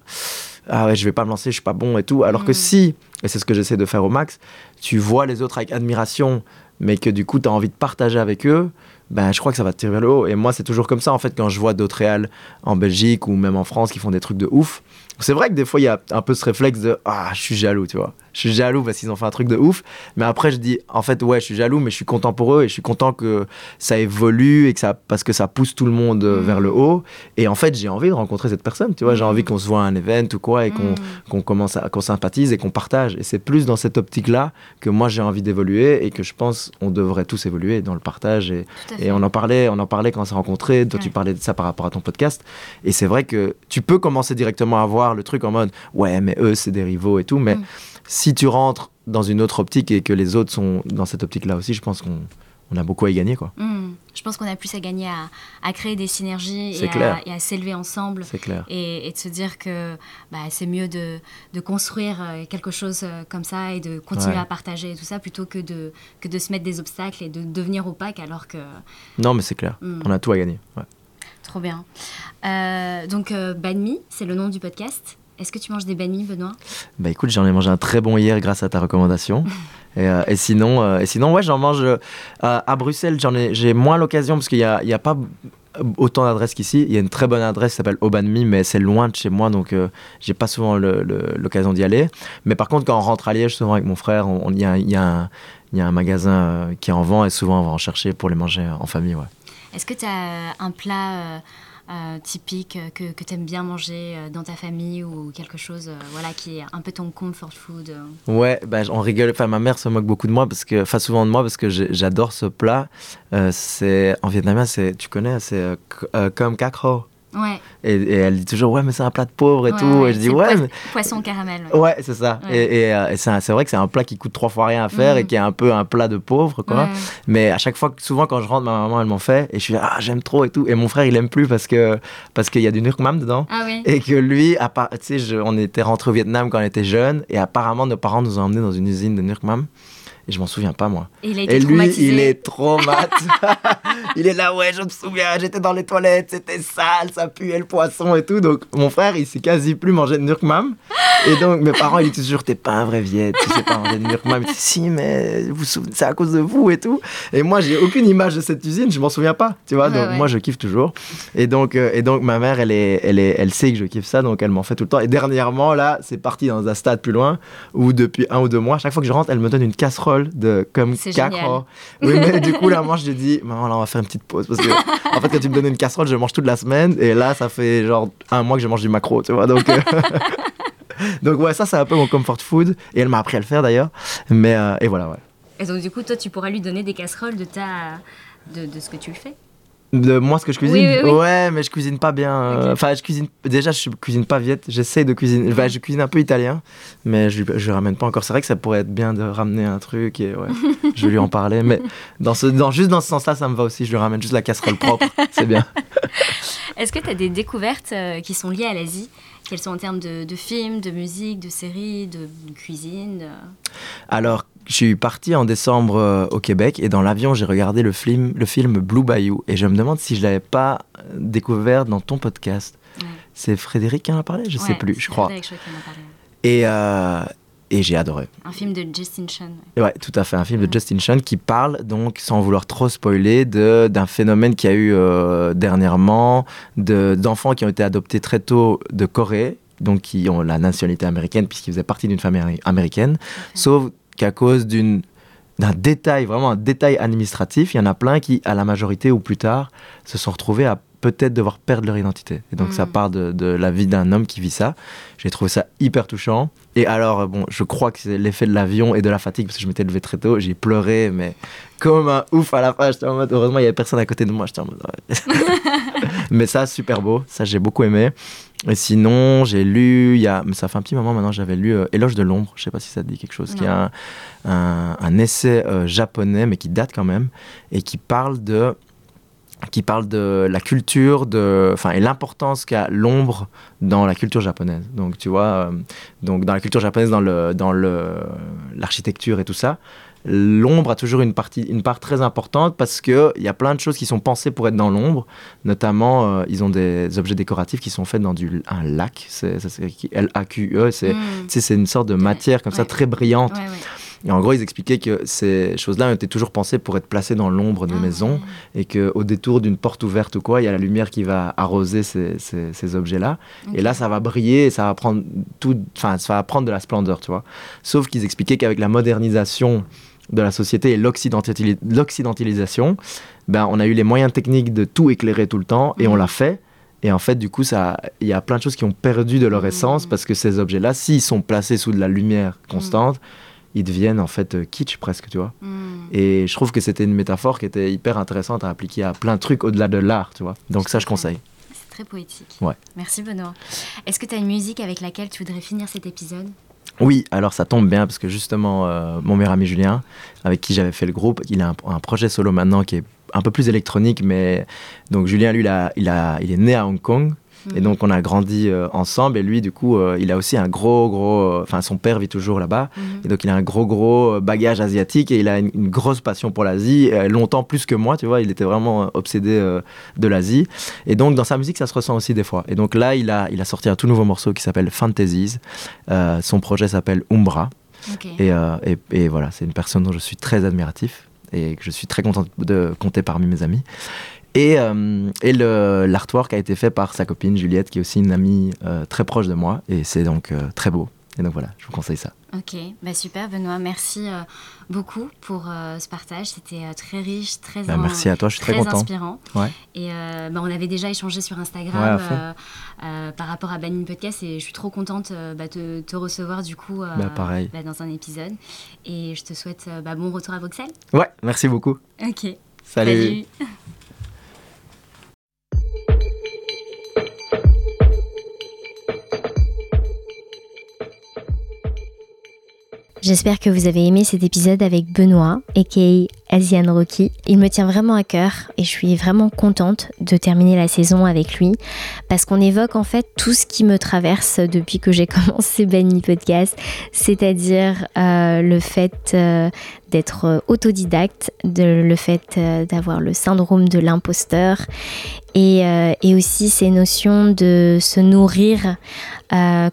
ah ouais, je vais pas me lancer, je suis pas bon et tout. Alors que mm. si, et c'est ce que j'essaie de faire au max, tu vois les autres avec admiration, mais que du coup tu as envie de partager avec eux, ben je crois que ça va te tirer vers le haut. Et moi, c'est toujours comme ça en fait quand je vois d'autres réals en Belgique ou même en France qui font des trucs de ouf. C'est vrai que des fois, il y a un peu ce réflexe de Ah, je suis jaloux, tu vois. Je suis jaloux parce qu'ils ont fait un truc de ouf. Mais après, je dis En fait, ouais, je suis jaloux, mais je suis content pour eux et je suis content que ça évolue et que ça, parce que ça pousse tout le monde euh, vers le haut. Et en fait, j'ai envie de rencontrer cette personne, tu vois. J'ai envie qu'on se voit à un event ou quoi et qu'on mm. commence à qu'on sympathise et qu'on partage. Et c'est plus dans cette optique-là que moi, j'ai envie d'évoluer et que je pense on devrait tous évoluer dans le partage. Et, et on, en parlait, on en parlait quand on s'est rencontrés. Toi, tu parlais de ça par rapport à ton podcast. Et c'est vrai que tu peux commencer directement à voir le truc en mode ouais, mais eux, c'est des rivaux et tout. Mais mm. si tu rentres dans une autre optique et que les autres sont dans cette optique-là aussi, je pense qu'on on a beaucoup à y gagner. Quoi. Mm. Je pense qu'on a plus à gagner à, créer des synergies et à, s'élever ensemble. Clair. Et, de se dire que bah, c'est mieux de, de, construire euh, quelque chose euh, comme ça et de continuer à partager tout ça plutôt que de, que de se mettre des obstacles et de devenir opaque alors que... Non, mais c'est clair. Mm. On a tout à gagner. Trop bien. Euh, donc, euh, Banmi, c'est le nom du podcast. Est-ce que tu manges des banmi, Benoît? Bah écoute, j'en ai mangé un très bon hier grâce à ta recommandation. Euh, et, sinon, et sinon, ouais, j'en mange à Bruxelles. J'en ai, j'ai moins l'occasion parce qu'il n'y a, a pas autant d'adresses qu'ici. Il y a une très bonne adresse qui s'appelle Obanmi, mais c'est loin de chez moi, donc j'ai pas souvent l'occasion d'y aller. Mais par contre, quand on rentre à Liège, souvent avec mon frère, il y, y, y, a un magasin qui en vend et souvent on va en chercher pour les manger en famille. Ouais. Est-ce que tu as un plat euh, euh, typique que, que tu aimes bien manger euh, dans ta famille ou quelque chose voilà, qui est un peu ton comfort food Ouais, bah, on rigole. Enfin, ma mère se moque beaucoup de moi, parce que, enfin souvent de moi, parce que j'adore ce plat. c'est En vietnamien, tu connais, c'est comme kakro. Ouais. Et, elle dit toujours, ouais, mais c'est un plat de pauvre et tout. et je dis, ouais. mais... Poisson caramel. Ouais, c'est ça. Et, et, c'est vrai que c'est un plat qui coûte trois fois rien à faire et mm. qui est un peu un plat de pauvre, quoi. Mais à chaque fois, souvent quand je rentre, ma maman, elle m'en fait et je suis, ah, j'aime trop et tout. Et mon frère, il aime plus parce que parce qu'il y a du nurkmam dedans. Ah oui. Et que lui, tu sais, on était rentré au Vietnam quand on était jeune et apparemment, nos parents nous ont emmenés dans une usine de nurkmam. Et je m'en souviens pas, moi. Et, il et lui, il est trop mat. il est là, ouais, je me souviens, j'étais dans les toilettes, c'était sale, ça puait le poisson et tout. Donc, mon frère, il s'est quasi plus mangé de nurkmam. Et donc, mes parents, ils disent toujours, t'es pas un vrai viet, tu sais pas manger de nurkmam. Il dit, si, mais vous c'est à cause de vous et tout. Et moi, j'ai aucune image de cette usine, je m'en souviens pas, tu vois. donc, moi, je kiffe toujours. Et donc, euh, et donc, ma mère, elle, est, elle, est, elle sait que je kiffe ça, donc elle m'en fait tout le temps. Et dernièrement, là, c'est parti dans un stade plus loin où depuis un ou deux mois, chaque fois que je rentre, elle me donne une casserole de comme cacro. Oui, mais du coup, là, moi, je dis, maman, là, on va faire une petite pause. Parce que, en fait, quand tu me donnes une casserole, je mange toute la semaine. Et là, ça fait genre un mois que je mange du macro, tu vois. Donc, euh, donc ouais, ça, c'est un peu mon comfort food. Et elle m'a appris à le faire d'ailleurs. Mais, euh, et voilà, ouais. Et donc, du coup, toi, tu pourras lui donner des casseroles de, ta... de, de ce que tu fais de moi, ce que je cuisine Ouais, mais je cuisine pas bien. Euh, enfin, je cuisine. Déjà, je cuisine pas viette. J'essaie de cuisiner. je cuisine un peu italien, mais je, je ramène pas encore. C'est vrai que ça pourrait être bien de ramener un truc et ouais, je vais lui en parler. Mais dans ce, dans, juste dans ce sens-là, ça me va aussi. Je lui ramène juste la casserole propre. C'est bien. Est-ce que tu as des découvertes euh, qui sont liées à l'Asie? Quelles sont en termes de, de, films, de musique, de séries, de, cuisine Alors, je suis parti en décembre euh, au Québec et dans l'avion, j'ai regardé le film, le film Blue Bayou. Et je me demande si je l'avais pas euh, découvert dans ton podcast. C'est Frédéric qui en a parlé? Je ne sais plus, je crois. Et, euh, et j'ai adoré. Un film de Justin Chun. Ouais, tout à fait. Un film de Justin Chun qui parle, donc, sans vouloir trop spoiler, d'un phénomène qui a eu dernièrement d'enfants qui ont été adoptés très tôt de Corée, donc qui ont la nationalité américaine puisqu'ils faisaient partie d'une famille américaine, sauf qu'à cause d'une d'un détail, vraiment un détail administratif, il y en a plein qui, à la majorité ou plus tard, se sont retrouvés à peut-être devoir perdre leur identité. Et donc ça mm. part de, de la vie d'un homme qui vit ça. J'ai trouvé ça hyper touchant. Et alors, bon, je crois que c'est l'effet de l'avion et de la fatigue, parce que je m'étais levé très tôt, j'ai pleuré, mais comme un ouf à la fin. J'étais en mode, heureusement, il n'y avait personne à côté de moi. J'étais en mode, mais ça, super beau. Ça, j'ai beaucoup aimé. Et sinon, j'ai lu, il y a, ça fait un petit moment maintenant, j'avais lu euh, Éloge de l'ombre, je sais pas si ça te dit quelque chose, qui est un, un, essai euh, japonais, mais qui date quand même, et qui parle de, qui parle de la culture, de, enfin, et l'importance qu'a l'ombre dans la culture japonaise. Donc, tu vois, euh, donc dans la culture japonaise, dans le, dans le, l'architecture et tout ça, l'ombre a toujours une, partie, une part très importante parce qu'il y a plein de choses qui sont pensées pour être dans l'ombre. Notamment, euh, ils ont des objets décoratifs qui sont faits dans du, un lac. C'est L-A-Q-E. C'est mm. une sorte de matière comme ça très brillante. Et en gros, ils expliquaient que ces choses-là ont été toujours pensées pour être placées dans l'ombre des ah maisons et qu'au détour d'une porte ouverte ou quoi, il y a la lumière qui va arroser ces, ces, objets-là. Et là, ça va briller et ça va prendre tout, ça va prendre de la splendeur, tu vois. Sauf qu'ils expliquaient qu'avec la modernisation de la société et l'occidentalisation, ben, on a eu les moyens techniques de tout éclairer tout le temps et on mhm. l'a fait. Et en fait, du coup, il y a plein de choses qui ont perdu de leur mhm. essence parce que ces objets-là, s'ils sont placés sous de la lumière constante, ils deviennent en fait euh, kitsch presque, tu vois. Et je trouve que c'était une métaphore qui était hyper intéressante à appliquer à plein de trucs au-delà de l'art, tu vois. Donc ça, je conseille. C'est très poétique. Ouais. Merci Benoît. Est-ce que tu as une musique avec laquelle tu voudrais finir cet épisode? Oui, alors ça tombe bien parce que justement, euh, mon meilleur ami Julien, avec qui j'avais fait le groupe, il a un, projet solo maintenant qui est un peu plus électronique, mais donc Julien, lui, il, a, il, a, il est né à Hong Kong et donc, on a grandi euh, ensemble. Et lui, du coup, euh, il a aussi un gros, gros. Euh, enfin, son père vit toujours là-bas. Mhm. Et donc, il a un gros, gros bagage asiatique et il a une, grosse passion pour l'Asie. longtemps plus que moi, tu vois. Il était vraiment obsédé de l'Asie. Et donc, dans sa musique, ça se ressent aussi des fois. Et donc, là, il a, il a sorti un tout nouveau morceau qui s'appelle Fantasies. son projet s'appelle Umbra. Et, et, et, voilà, c'est une personne dont je suis très admiratif et que je suis très content de compter parmi mes amis. Et, euh, et l'artwork a été fait par sa copine Juliette, qui est aussi une amie euh, très proche de moi. Et c'est donc euh, très beau. Et donc voilà, je vous conseille ça. Ok, bah super Benoît, merci beaucoup pour ce partage. C'était très riche, très, bah, merci à toi, je suis très, content. inspirant. Ouais. Et bah, on avait déjà échangé sur Instagram par rapport à Banning Podcast et je suis trop contente bah, de te recevoir du coup pareil. dans un épisode. Et je te souhaite bon retour à Bruxelles. Ouais, merci beaucoup. Ok. Salut. Salut. J'espère que vous avez aimé cet épisode avec Benoît, aka Asian Rocky. Il me tient vraiment à cœur et je suis vraiment contente de terminer la saison avec lui parce qu'on évoque en fait tout ce qui me traverse depuis que j'ai commencé Benny Podcast, c'est-à-dire euh, le fait euh, d'être autodidacte, le fait euh, d'avoir le syndrome de l'imposteur et, aussi ces notions de se nourrir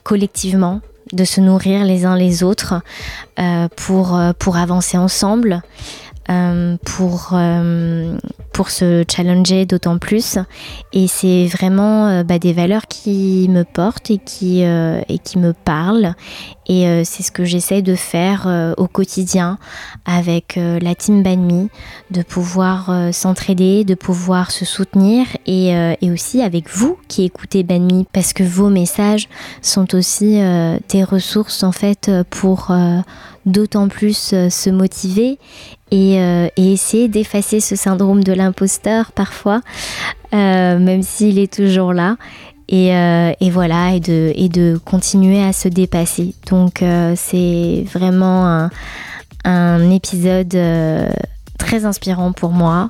collectivement de se nourrir les uns les autres euh, pour, euh, pour avancer ensemble, euh, pour, pour se challenger d'autant plus. Et c'est vraiment bah, des valeurs qui me portent et qui, et qui me parlent. Et c'est ce que j'essaie de faire au quotidien avec la team Banmi, de pouvoir s'entraider, de pouvoir se soutenir et, et, aussi avec vous qui écoutez Banmi parce que vos messages sont aussi des ressources en fait pour d'autant plus euh, se motiver euh, et, essayer d'effacer ce syndrome de l'imposteur parfois, euh, même s'il est toujours là. Et, voilà, et de, continuer à se dépasser. Donc c'est vraiment un épisode très inspirant pour moi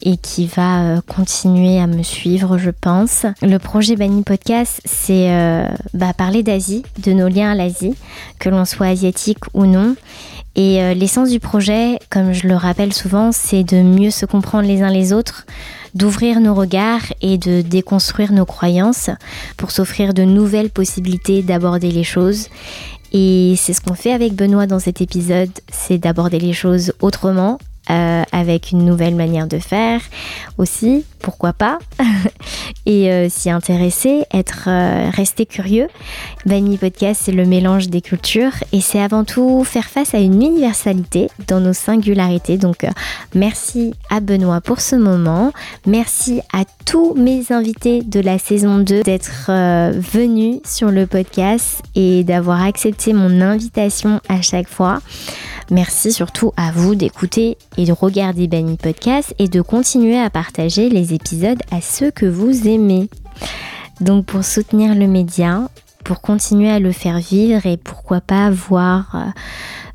et qui va euh, continuer à me suivre, je pense. Le projet Bani Podcast, c'est euh, bah, parler d'Asie, de nos liens à l'Asie, que l'on soit asiatique ou non. Et euh, l'essence du projet, comme je le rappelle souvent, c'est de mieux se comprendre les uns les autres, d'ouvrir nos regards et de déconstruire nos croyances pour s'offrir de nouvelles possibilités d'aborder les choses. Et c'est ce qu'on fait avec Benoît dans cet épisode, c'est d'aborder les choses autrement, euh, avec une nouvelle manière de faire aussi, pourquoi pas, et euh, s'y intéresser, être euh, resté curieux. Vanille Podcast, c'est le mélange des cultures et c'est avant tout faire face à une universalité dans nos singularités. Donc merci à Benoît pour ce moment, merci à tous mes invités de la saison 2 d'être venus sur le podcast et d'avoir accepté mon invitation à chaque fois. Merci surtout à vous d'écouter et de regarder Benny Podcast et de continuer à partager les à ceux que vous aimez. Donc pour soutenir le média, pour continuer à le faire vivre et pourquoi pas voir euh,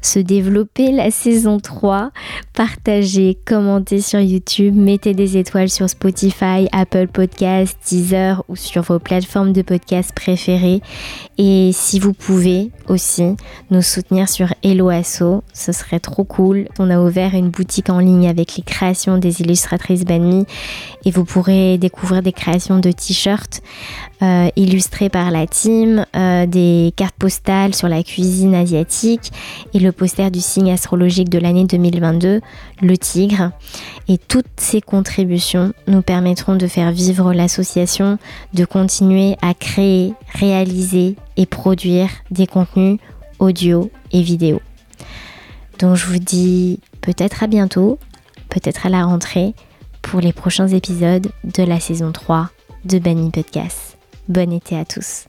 se développer la saison 3. Partagez, commentez sur YouTube, mettez des étoiles sur Spotify, Apple Podcasts, Deezer ou sur vos plateformes de podcast préférées. Et si vous pouvez aussi nous soutenir sur Hello Asso, ce serait trop cool. On a ouvert une boutique en ligne avec les créations des illustratrices Banmi et vous pourrez découvrir des créations de t-shirts euh, illustrés par la team, euh, des cartes postales sur la cuisine asiatique et poster du signe astrologique de l'année 2022, le tigre. Et toutes ces contributions nous permettront de faire vivre l'association, de continuer à créer, réaliser et produire des contenus audio et vidéo. Donc je vous dis peut-être à bientôt, peut-être à la rentrée pour les prochains épisodes de la saison 3 de Banny Podcast. Bon été à tous.